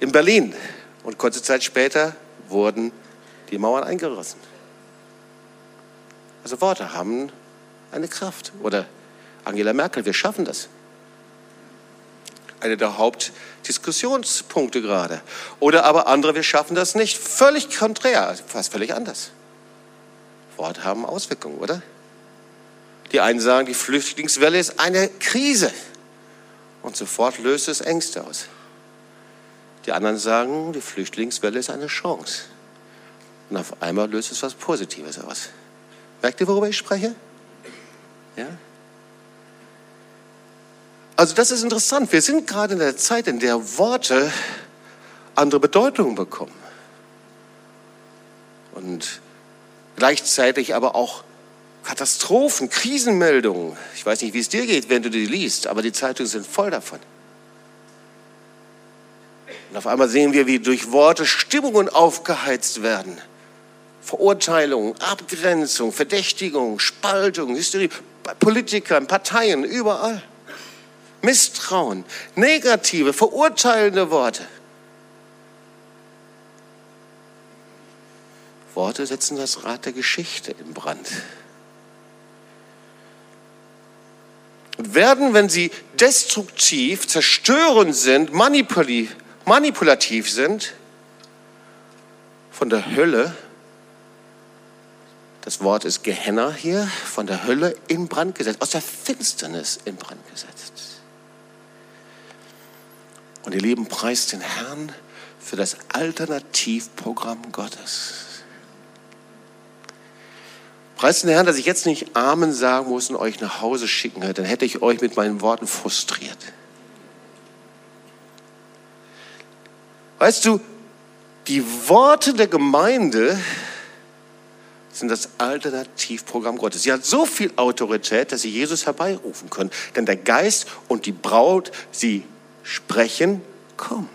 in Berlin. Und kurze Zeit später wurden die Mauern eingerissen. Also Worte haben eine Kraft. Oder Angela Merkel, wir schaffen das. Einer der Hauptdiskussionspunkte gerade. Oder aber andere, wir schaffen das nicht. Völlig konträr, fast völlig anders. Worte haben Auswirkungen, oder? Die einen sagen, die Flüchtlingswelle ist eine Krise und sofort löst es Ängste aus. Die anderen sagen, die Flüchtlingswelle ist eine Chance. Und auf einmal löst es was Positives aus. Merkt ihr, worüber ich spreche? Ja? Also das ist interessant. Wir sind gerade in der Zeit, in der Worte andere Bedeutungen bekommen. Und gleichzeitig aber auch Katastrophen, Krisenmeldungen. Ich weiß nicht, wie es dir geht, wenn du die liest, aber die Zeitungen sind voll davon. Und auf einmal sehen wir, wie durch Worte Stimmungen aufgeheizt werden. Verurteilung, Abgrenzung, Verdächtigung, Spaltung, Hysterie, bei Politikern, Parteien, überall. Misstrauen, negative, verurteilende Worte. Worte setzen das Rad der Geschichte in Brand. Und werden, wenn sie destruktiv, zerstörend sind, manipulativ sind, von der Hölle das Wort ist Gehenna hier, von der Hölle in Brand gesetzt, aus der Finsternis in Brand gesetzt. Und ihr Lieben, preist den Herrn für das Alternativprogramm Gottes. Preist den Herrn, dass ich jetzt nicht Amen sagen muss und euch nach Hause schicken hätte, dann hätte ich euch mit meinen Worten frustriert. Weißt du, die Worte der Gemeinde sind das Alternativprogramm Gottes. Sie hat so viel Autorität, dass sie Jesus herbeirufen können. Denn der Geist und die Braut, sie sprechen, komm.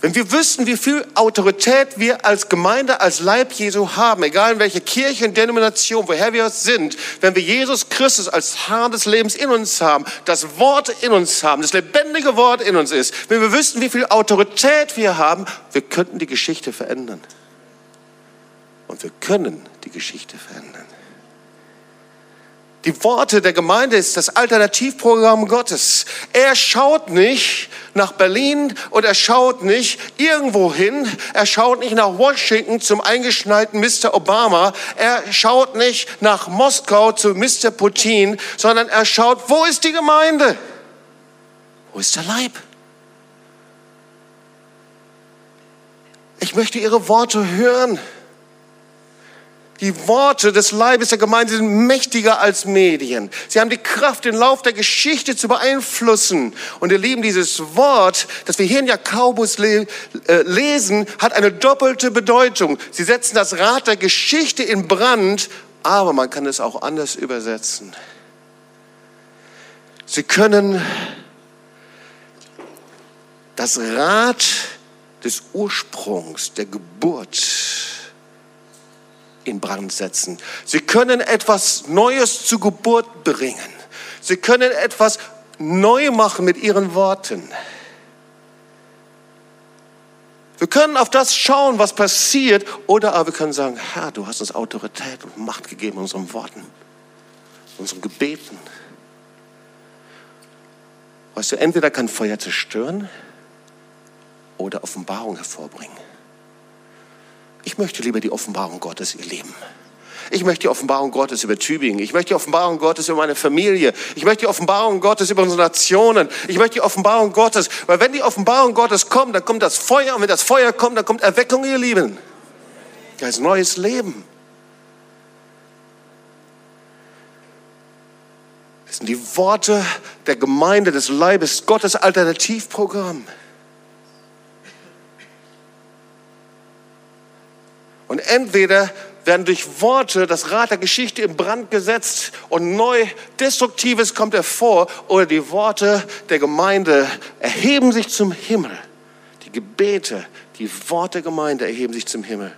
Wenn wir wüssten, wie viel Autorität wir als Gemeinde, als Leib Jesu haben, egal in welcher Kirche und Denomination, woher wir sind, wenn wir Jesus Christus als Herr des Lebens in uns haben, das Wort in uns haben, das lebendige Wort in uns ist, wenn wir wüssten, wie viel Autorität wir haben, wir könnten die Geschichte verändern. Und wir können die Geschichte verändern. Die Worte der Gemeinde ist das Alternativprogramm Gottes. Er schaut nicht nach Berlin und er schaut nicht irgendwo hin. Er schaut nicht nach Washington zum eingeschneiten Mr. Obama. Er schaut nicht nach Moskau zu Mr. Putin, sondern er schaut, wo ist die Gemeinde? Wo ist der Leib? Ich möchte Ihre Worte hören. Die Worte des Leibes der Gemeinde sind mächtiger als Medien. Sie haben die Kraft, den Lauf der Geschichte zu beeinflussen. Und ihr Lieben, dieses Wort, das wir hier in Jakobus le äh, lesen, hat eine doppelte Bedeutung. Sie setzen das Rad der Geschichte in Brand, aber man kann es auch anders übersetzen. Sie können das Rad des Ursprungs, der Geburt, in Brand setzen. Sie können etwas Neues zur Geburt bringen. Sie können etwas neu machen mit ihren Worten. Wir können auf das schauen, was passiert, oder aber wir können sagen, Herr, du hast uns Autorität und Macht gegeben in unseren Worten, unseren Gebeten. Weißt du, entweder kann Feuer zerstören oder Offenbarung hervorbringen. Ich möchte lieber die Offenbarung Gottes, ihr Leben. Ich möchte die Offenbarung Gottes über Tübingen. Ich möchte die Offenbarung Gottes über meine Familie. Ich möchte die Offenbarung Gottes über unsere Nationen. Ich möchte die Offenbarung Gottes, weil wenn die Offenbarung Gottes kommt, dann kommt das Feuer und wenn das Feuer kommt, dann kommt Erweckung, ihr Lieben. Da ist neues Leben. Das sind die Worte der Gemeinde des Leibes Gottes Alternativprogramm. Und entweder werden durch Worte das Rad der Geschichte in Brand gesetzt und neu Destruktives kommt hervor, oder die Worte der Gemeinde erheben sich zum Himmel. Die Gebete, die Worte der Gemeinde erheben sich zum Himmel.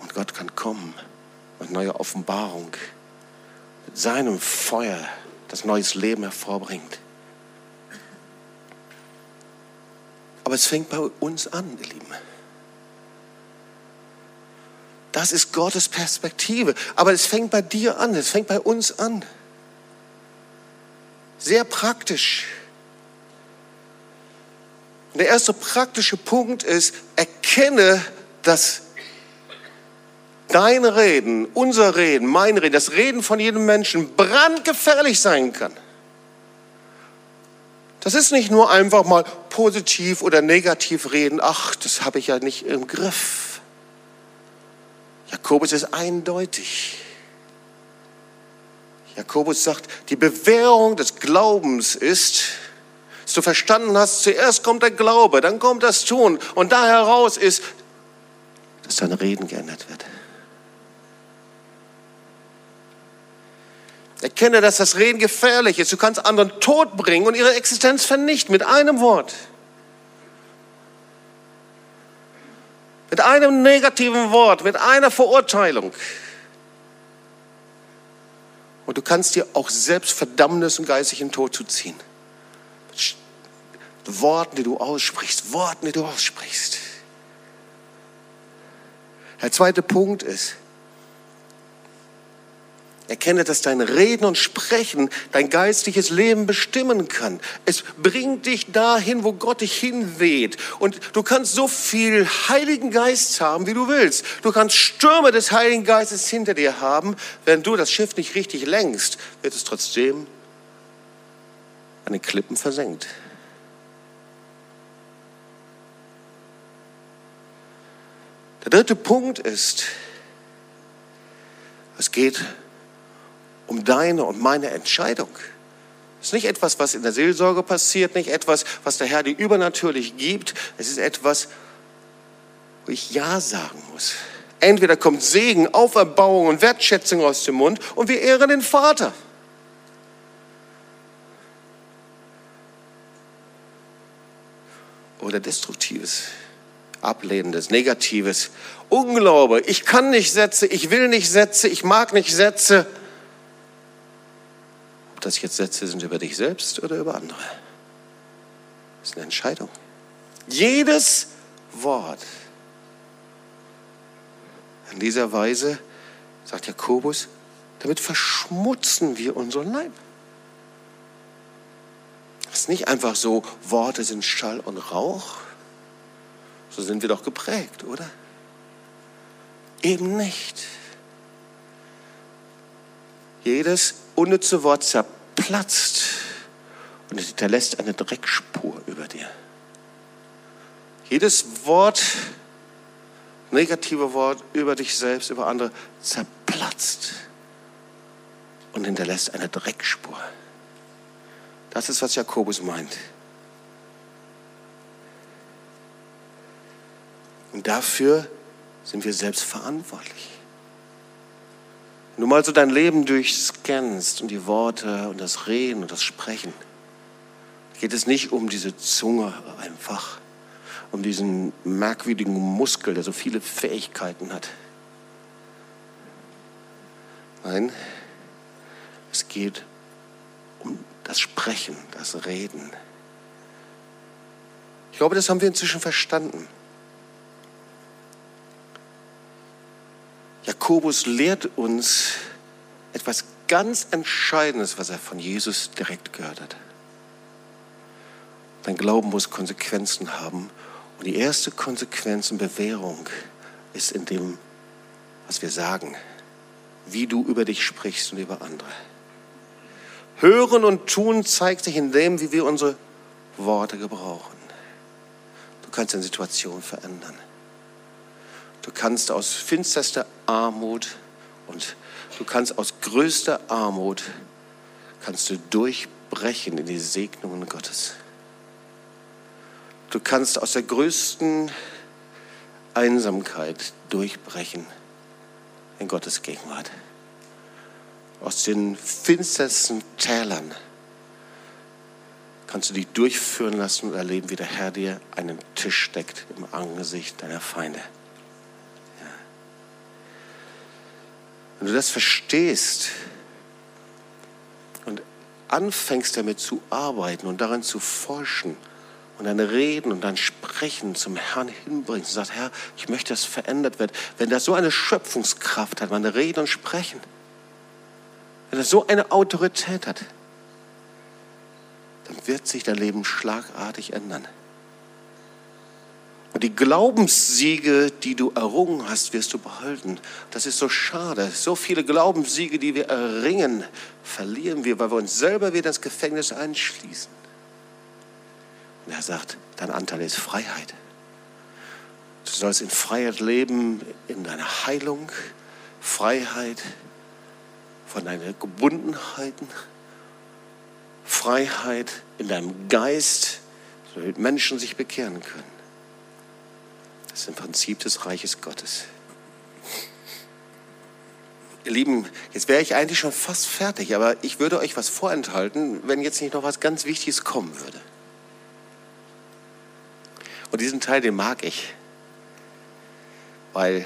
Und Gott kann kommen mit neuer Offenbarung, mit seinem Feuer, das neues Leben hervorbringt. Aber es fängt bei uns an, ihr Lieben. Das ist Gottes Perspektive. Aber es fängt bei dir an, es fängt bei uns an. Sehr praktisch. Und der erste praktische Punkt ist, erkenne, dass dein Reden, unser Reden, mein Reden, das Reden von jedem Menschen brandgefährlich sein kann. Das ist nicht nur einfach mal positiv oder negativ reden, ach, das habe ich ja nicht im Griff. Jakobus ist eindeutig. Jakobus sagt, die Bewährung des Glaubens ist, dass du verstanden hast, zuerst kommt der Glaube, dann kommt das Tun und da heraus ist, dass dein Reden geändert wird. Erkenne, dass das Reden gefährlich ist. Du kannst anderen Tod bringen und ihre Existenz vernichten mit einem Wort. Mit einem negativen Wort, mit einer Verurteilung. Und du kannst dir auch selbst Verdammnis und geistigen Tod zuziehen. Worten, die du aussprichst, Worten, die du aussprichst. Der zweite Punkt ist, Erkenne, dass dein Reden und Sprechen dein geistliches Leben bestimmen kann. Es bringt dich dahin, wo Gott dich hinweht. Und du kannst so viel Heiligen Geist haben, wie du willst. Du kannst Stürme des Heiligen Geistes hinter dir haben. Wenn du das Schiff nicht richtig lenkst, wird es trotzdem an den Klippen versenkt. Der dritte Punkt ist, es geht um deine und meine Entscheidung. Es ist nicht etwas, was in der Seelsorge passiert, nicht etwas, was der Herr dir übernatürlich gibt. Es ist etwas, wo ich Ja sagen muss. Entweder kommt Segen, Auferbauung und Wertschätzung aus dem Mund und wir ehren den Vater. Oder Destruktives, Ablehnendes, Negatives, Unglaube. Ich kann nicht Sätze, ich will nicht Sätze, ich mag nicht Sätze ob das jetzt Sätze sind über dich selbst oder über andere. Das ist eine Entscheidung. Jedes Wort. In dieser Weise, sagt Jakobus, damit verschmutzen wir unseren Leib. Das ist nicht einfach so, Worte sind Schall und Rauch. So sind wir doch geprägt, oder? Eben nicht. Jedes unnütze Wort zerplatzt und es hinterlässt eine Dreckspur über dir. Jedes Wort, negative Wort über dich selbst, über andere, zerplatzt und hinterlässt eine Dreckspur. Das ist, was Jakobus meint. Und dafür sind wir selbst verantwortlich. Wenn du mal so dein Leben durchscannst und die Worte und das Reden und das Sprechen, geht es nicht um diese Zunge einfach, um diesen merkwürdigen Muskel, der so viele Fähigkeiten hat. Nein, es geht um das Sprechen, das Reden. Ich glaube, das haben wir inzwischen verstanden. Jakobus lehrt uns etwas ganz Entscheidendes, was er von Jesus direkt gehört hat. Dein Glauben muss Konsequenzen haben. Und die erste Konsequenz und Bewährung ist in dem, was wir sagen, wie du über dich sprichst und über andere. Hören und tun zeigt sich in dem, wie wir unsere Worte gebrauchen. Du kannst eine Situation verändern. Du kannst aus finsterster Armut und du kannst aus größter Armut kannst du durchbrechen in die Segnungen Gottes. Du kannst aus der größten Einsamkeit durchbrechen in Gottes Gegenwart. Aus den finstersten Tälern kannst du dich durchführen lassen und erleben, wie der Herr dir einen Tisch deckt im Angesicht deiner Feinde. Wenn du das verstehst und anfängst damit zu arbeiten und daran zu forschen und dein Reden und dein Sprechen zum Herrn hinbringst und sagst, Herr, ich möchte, dass verändert wird, wenn das so eine Schöpfungskraft hat, meine Reden und Sprechen, wenn das so eine Autorität hat, dann wird sich dein Leben schlagartig ändern. Und die Glaubenssiege, die du errungen hast, wirst du behalten. Das ist so schade. So viele Glaubenssiege, die wir erringen, verlieren wir, weil wir uns selber wieder ins Gefängnis einschließen. Und er sagt, dein Anteil ist Freiheit. Du sollst in Freiheit leben, in deiner Heilung, Freiheit von deinen Gebundenheiten, Freiheit in deinem Geist, damit Menschen sich bekehren können. Das ist im Prinzip des Reiches Gottes. Ihr Lieben, jetzt wäre ich eigentlich schon fast fertig, aber ich würde euch was vorenthalten, wenn jetzt nicht noch was ganz Wichtiges kommen würde. Und diesen Teil, den mag ich. Weil,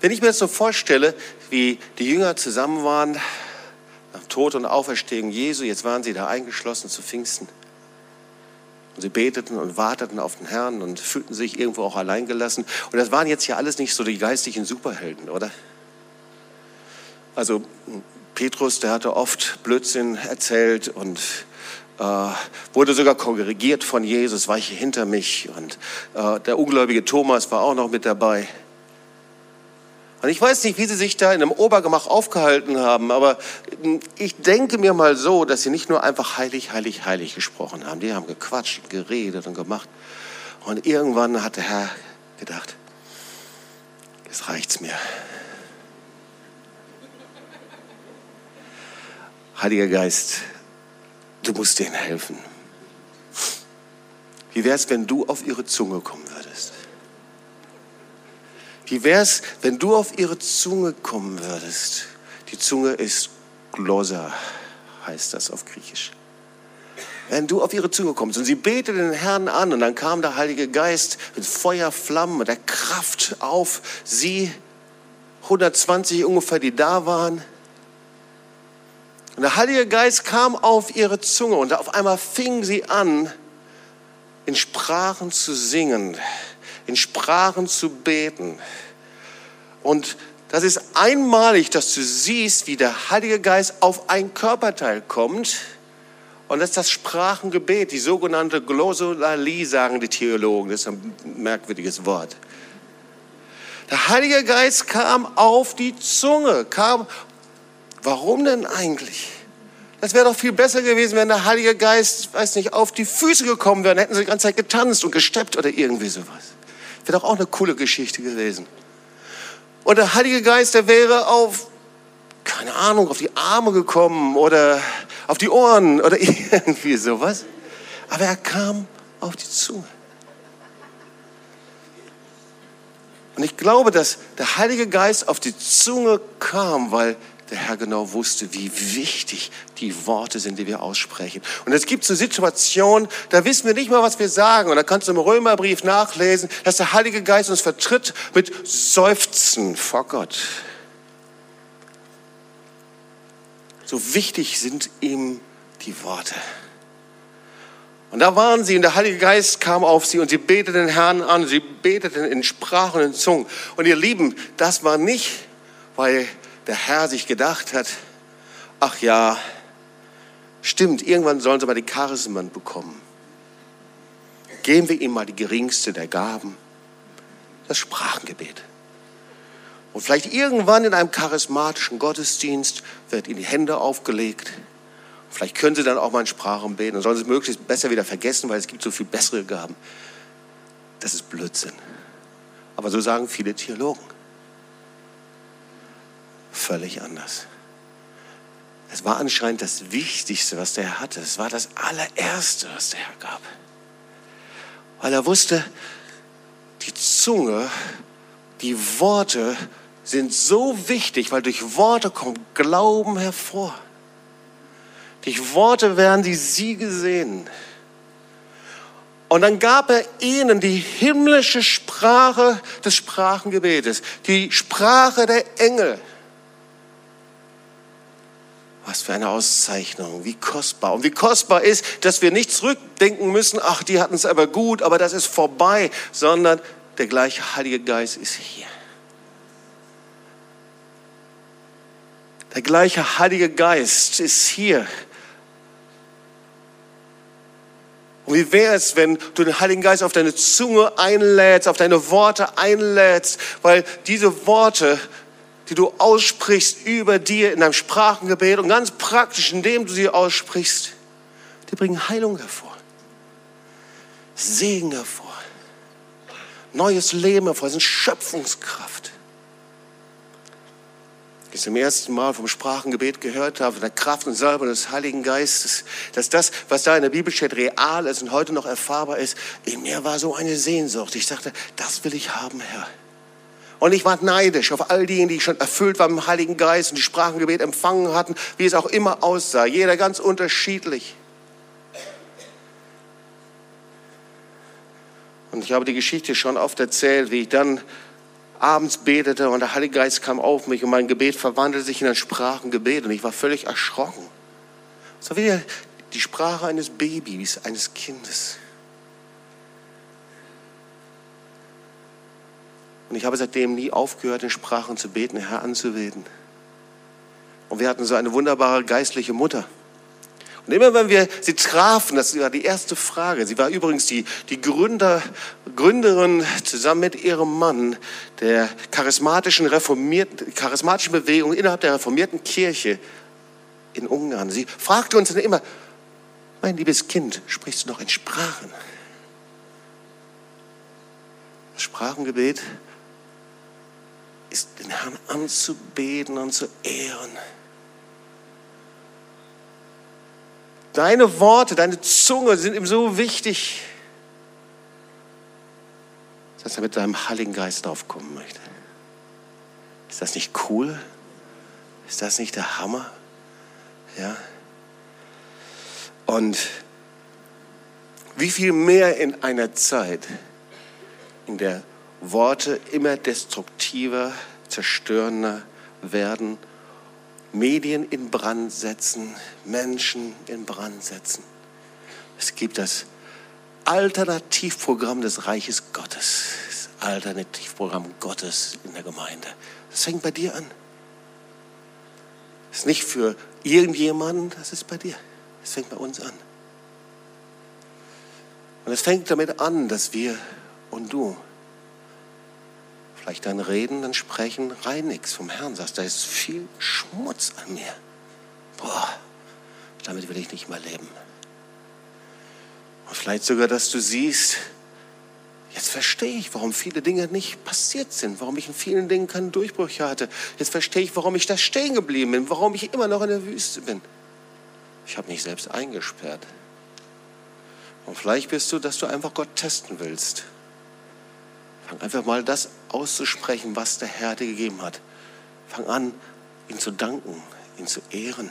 wenn ich mir das so vorstelle, wie die Jünger zusammen waren, nach Tod und Auferstehung Jesu, jetzt waren sie da eingeschlossen zu Pfingsten. Und sie beteten und warteten auf den Herrn und fühlten sich irgendwo auch alleingelassen. Und das waren jetzt ja alles nicht so die geistlichen Superhelden, oder? Also Petrus, der hatte oft Blödsinn erzählt und äh, wurde sogar kongregiert von Jesus, weiche hinter mich. Und äh, der ungläubige Thomas war auch noch mit dabei. Und ich weiß nicht, wie sie sich da in einem Obergemach aufgehalten haben, aber ich denke mir mal so, dass sie nicht nur einfach heilig, heilig, heilig gesprochen haben. Die haben gequatscht, geredet und gemacht. Und irgendwann hat der Herr gedacht, jetzt reicht's mir. Heiliger Geist, du musst denen helfen. Wie wäre es, wenn du auf ihre Zunge kommen würdest? Wie wäre es, wenn du auf ihre Zunge kommen würdest? Die Zunge ist Glosa, heißt das auf Griechisch. Wenn du auf ihre Zunge kommst und sie betete den Herrn an und dann kam der Heilige Geist mit Feuerflammen, mit der Kraft auf sie, 120 ungefähr, die da waren. Und der Heilige Geist kam auf ihre Zunge und auf einmal fing sie an, in Sprachen zu singen in Sprachen zu beten. Und das ist einmalig, dass du siehst, wie der Heilige Geist auf ein Körperteil kommt. Und das ist das Sprachengebet, die sogenannte Glossolalie, sagen die Theologen. Das ist ein merkwürdiges Wort. Der Heilige Geist kam auf die Zunge, kam. Warum denn eigentlich? Das wäre doch viel besser gewesen, wenn der Heilige Geist, weiß nicht, auf die Füße gekommen wäre. Dann hätten sie die ganze Zeit getanzt und gesteppt oder irgendwie sowas. Wäre doch auch eine coole Geschichte gewesen. Und der Heilige Geist, der wäre auf, keine Ahnung, auf die Arme gekommen oder auf die Ohren oder irgendwie sowas. Aber er kam auf die Zunge. Und ich glaube, dass der Heilige Geist auf die Zunge kam, weil der Herr genau wusste, wie wichtig die Worte sind, die wir aussprechen. Und es gibt so Situationen, da wissen wir nicht mal, was wir sagen. Und da kannst du im Römerbrief nachlesen, dass der Heilige Geist uns vertritt mit Seufzen vor Gott. So wichtig sind ihm die Worte. Und da waren sie und der Heilige Geist kam auf sie und sie beteten den Herrn an, sie beteten in Sprachen und in Zungen. Und ihr Lieben, das war nicht, weil der Herr sich gedacht hat, ach ja, stimmt, irgendwann sollen sie mal die Charismen bekommen. Geben wir ihm mal die geringste der Gaben, das Sprachengebet. Und vielleicht irgendwann in einem charismatischen Gottesdienst wird ihnen die Hände aufgelegt. Vielleicht können sie dann auch mal in Sprachen beten und sollen sie es möglichst besser wieder vergessen, weil es gibt so viel bessere Gaben. Das ist Blödsinn. Aber so sagen viele Theologen völlig anders. Es war anscheinend das Wichtigste, was der Herr hatte. Es war das allererste, was der Herr gab. Weil er wusste, die Zunge, die Worte sind so wichtig, weil durch Worte kommt Glauben hervor. Durch Worte werden die Siege sehen. Und dann gab er ihnen die himmlische Sprache des Sprachengebetes, die Sprache der Engel. Was für eine Auszeichnung, wie kostbar. Und wie kostbar ist, dass wir nicht zurückdenken müssen, ach, die hatten es aber gut, aber das ist vorbei, sondern der gleiche Heilige Geist ist hier. Der gleiche Heilige Geist ist hier. Und wie wäre es, wenn du den Heiligen Geist auf deine Zunge einlädst, auf deine Worte einlädst, weil diese Worte, die du aussprichst über dir in deinem Sprachengebet und ganz praktisch, indem du sie aussprichst, die bringen Heilung hervor, Segen hervor, neues Leben hervor, sind Schöpfungskraft. Ich zum ersten Mal vom Sprachengebet gehört habe, von der Kraft und Salbung des Heiligen Geistes, dass das, was da in der Bibel steht, real ist und heute noch erfahrbar ist, in mir war so eine Sehnsucht. Ich sagte, das will ich haben, Herr. Und ich war neidisch auf all diejenigen, die schon erfüllt waren im Heiligen Geist und die Sprachengebet empfangen hatten, wie es auch immer aussah. Jeder ganz unterschiedlich. Und ich habe die Geschichte schon oft erzählt, wie ich dann abends betete und der Heilige Geist kam auf mich und mein Gebet verwandelte sich in ein Sprachengebet und ich war völlig erschrocken. So wie die Sprache eines Babys, eines Kindes. Und ich habe seitdem nie aufgehört, in Sprachen zu beten, Herr anzubeten. Und wir hatten so eine wunderbare geistliche Mutter. Und immer wenn wir sie trafen, das war die erste Frage. Sie war übrigens die, die Gründer, Gründerin zusammen mit ihrem Mann der charismatischen, reformierten, charismatischen Bewegung innerhalb der reformierten Kirche in Ungarn. Sie fragte uns dann immer, mein liebes Kind, sprichst du noch in Sprachen? Das Sprachengebet ist den Herrn anzubeten und zu ehren. Deine Worte, deine Zunge sind ihm so wichtig, dass er mit deinem Heiligen Geist draufkommen möchte. Ist das nicht cool? Ist das nicht der Hammer? Ja. Und wie viel mehr in einer Zeit, in der Worte immer destruktiver, zerstörender werden Medien in Brand setzen, Menschen in Brand setzen. Es gibt das Alternativprogramm des Reiches Gottes, das Alternativprogramm Gottes in der Gemeinde. Das fängt bei dir an. Das ist nicht für irgendjemanden, das ist bei dir. Das fängt bei uns an. Und es fängt damit an, dass wir und du vielleicht dein Reden, dein Sprechen reinigst vom Herrn, sagst, da ist viel Schmutz an mir. Boah, damit will ich nicht mehr leben. Und vielleicht sogar, dass du siehst, jetzt verstehe ich, warum viele Dinge nicht passiert sind, warum ich in vielen Dingen keine Durchbrüche hatte. Jetzt verstehe ich, warum ich da stehen geblieben bin, warum ich immer noch in der Wüste bin. Ich habe mich selbst eingesperrt. Und vielleicht bist du, dass du einfach Gott testen willst. Fang einfach mal das auszusprechen, was der Herr dir gegeben hat. Fang an, ihn zu danken, ihn zu ehren.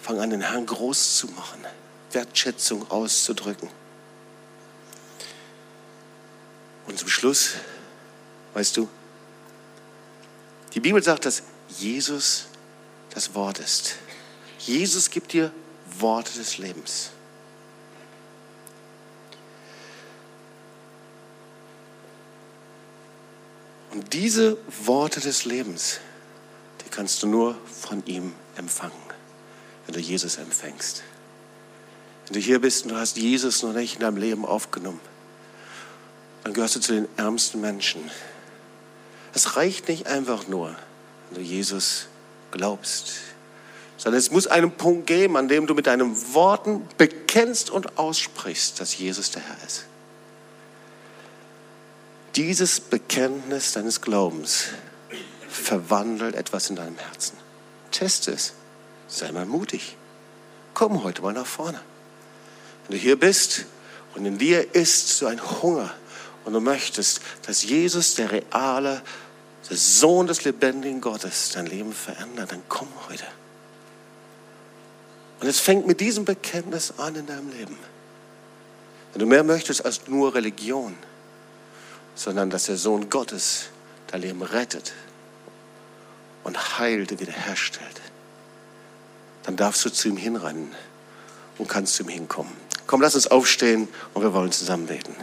Fang an, den Herrn groß zu machen, Wertschätzung auszudrücken. Und zum Schluss, weißt du, die Bibel sagt, dass Jesus das Wort ist. Jesus gibt dir Worte des Lebens. Und diese Worte des Lebens, die kannst du nur von ihm empfangen, wenn du Jesus empfängst. Wenn du hier bist und du hast Jesus noch nicht in deinem Leben aufgenommen, dann gehörst du zu den ärmsten Menschen. Es reicht nicht einfach nur, wenn du Jesus glaubst, sondern es muss einen Punkt geben, an dem du mit deinen Worten bekennst und aussprichst, dass Jesus der Herr ist. Dieses Bekenntnis deines Glaubens verwandelt etwas in deinem Herzen. Teste es. Sei mal mutig. Komm heute mal nach vorne. Wenn du hier bist und in dir ist so ein Hunger und du möchtest, dass Jesus, der reale, der Sohn des lebendigen Gottes, dein Leben verändert, dann komm heute. Und es fängt mit diesem Bekenntnis an in deinem Leben. Wenn du mehr möchtest als nur Religion, sondern dass der Sohn Gottes dein Leben rettet und heilt, wiederherstellt, dann darfst du zu ihm hinrennen und kannst zu ihm hinkommen. Komm, lass uns aufstehen und wir wollen zusammen beten.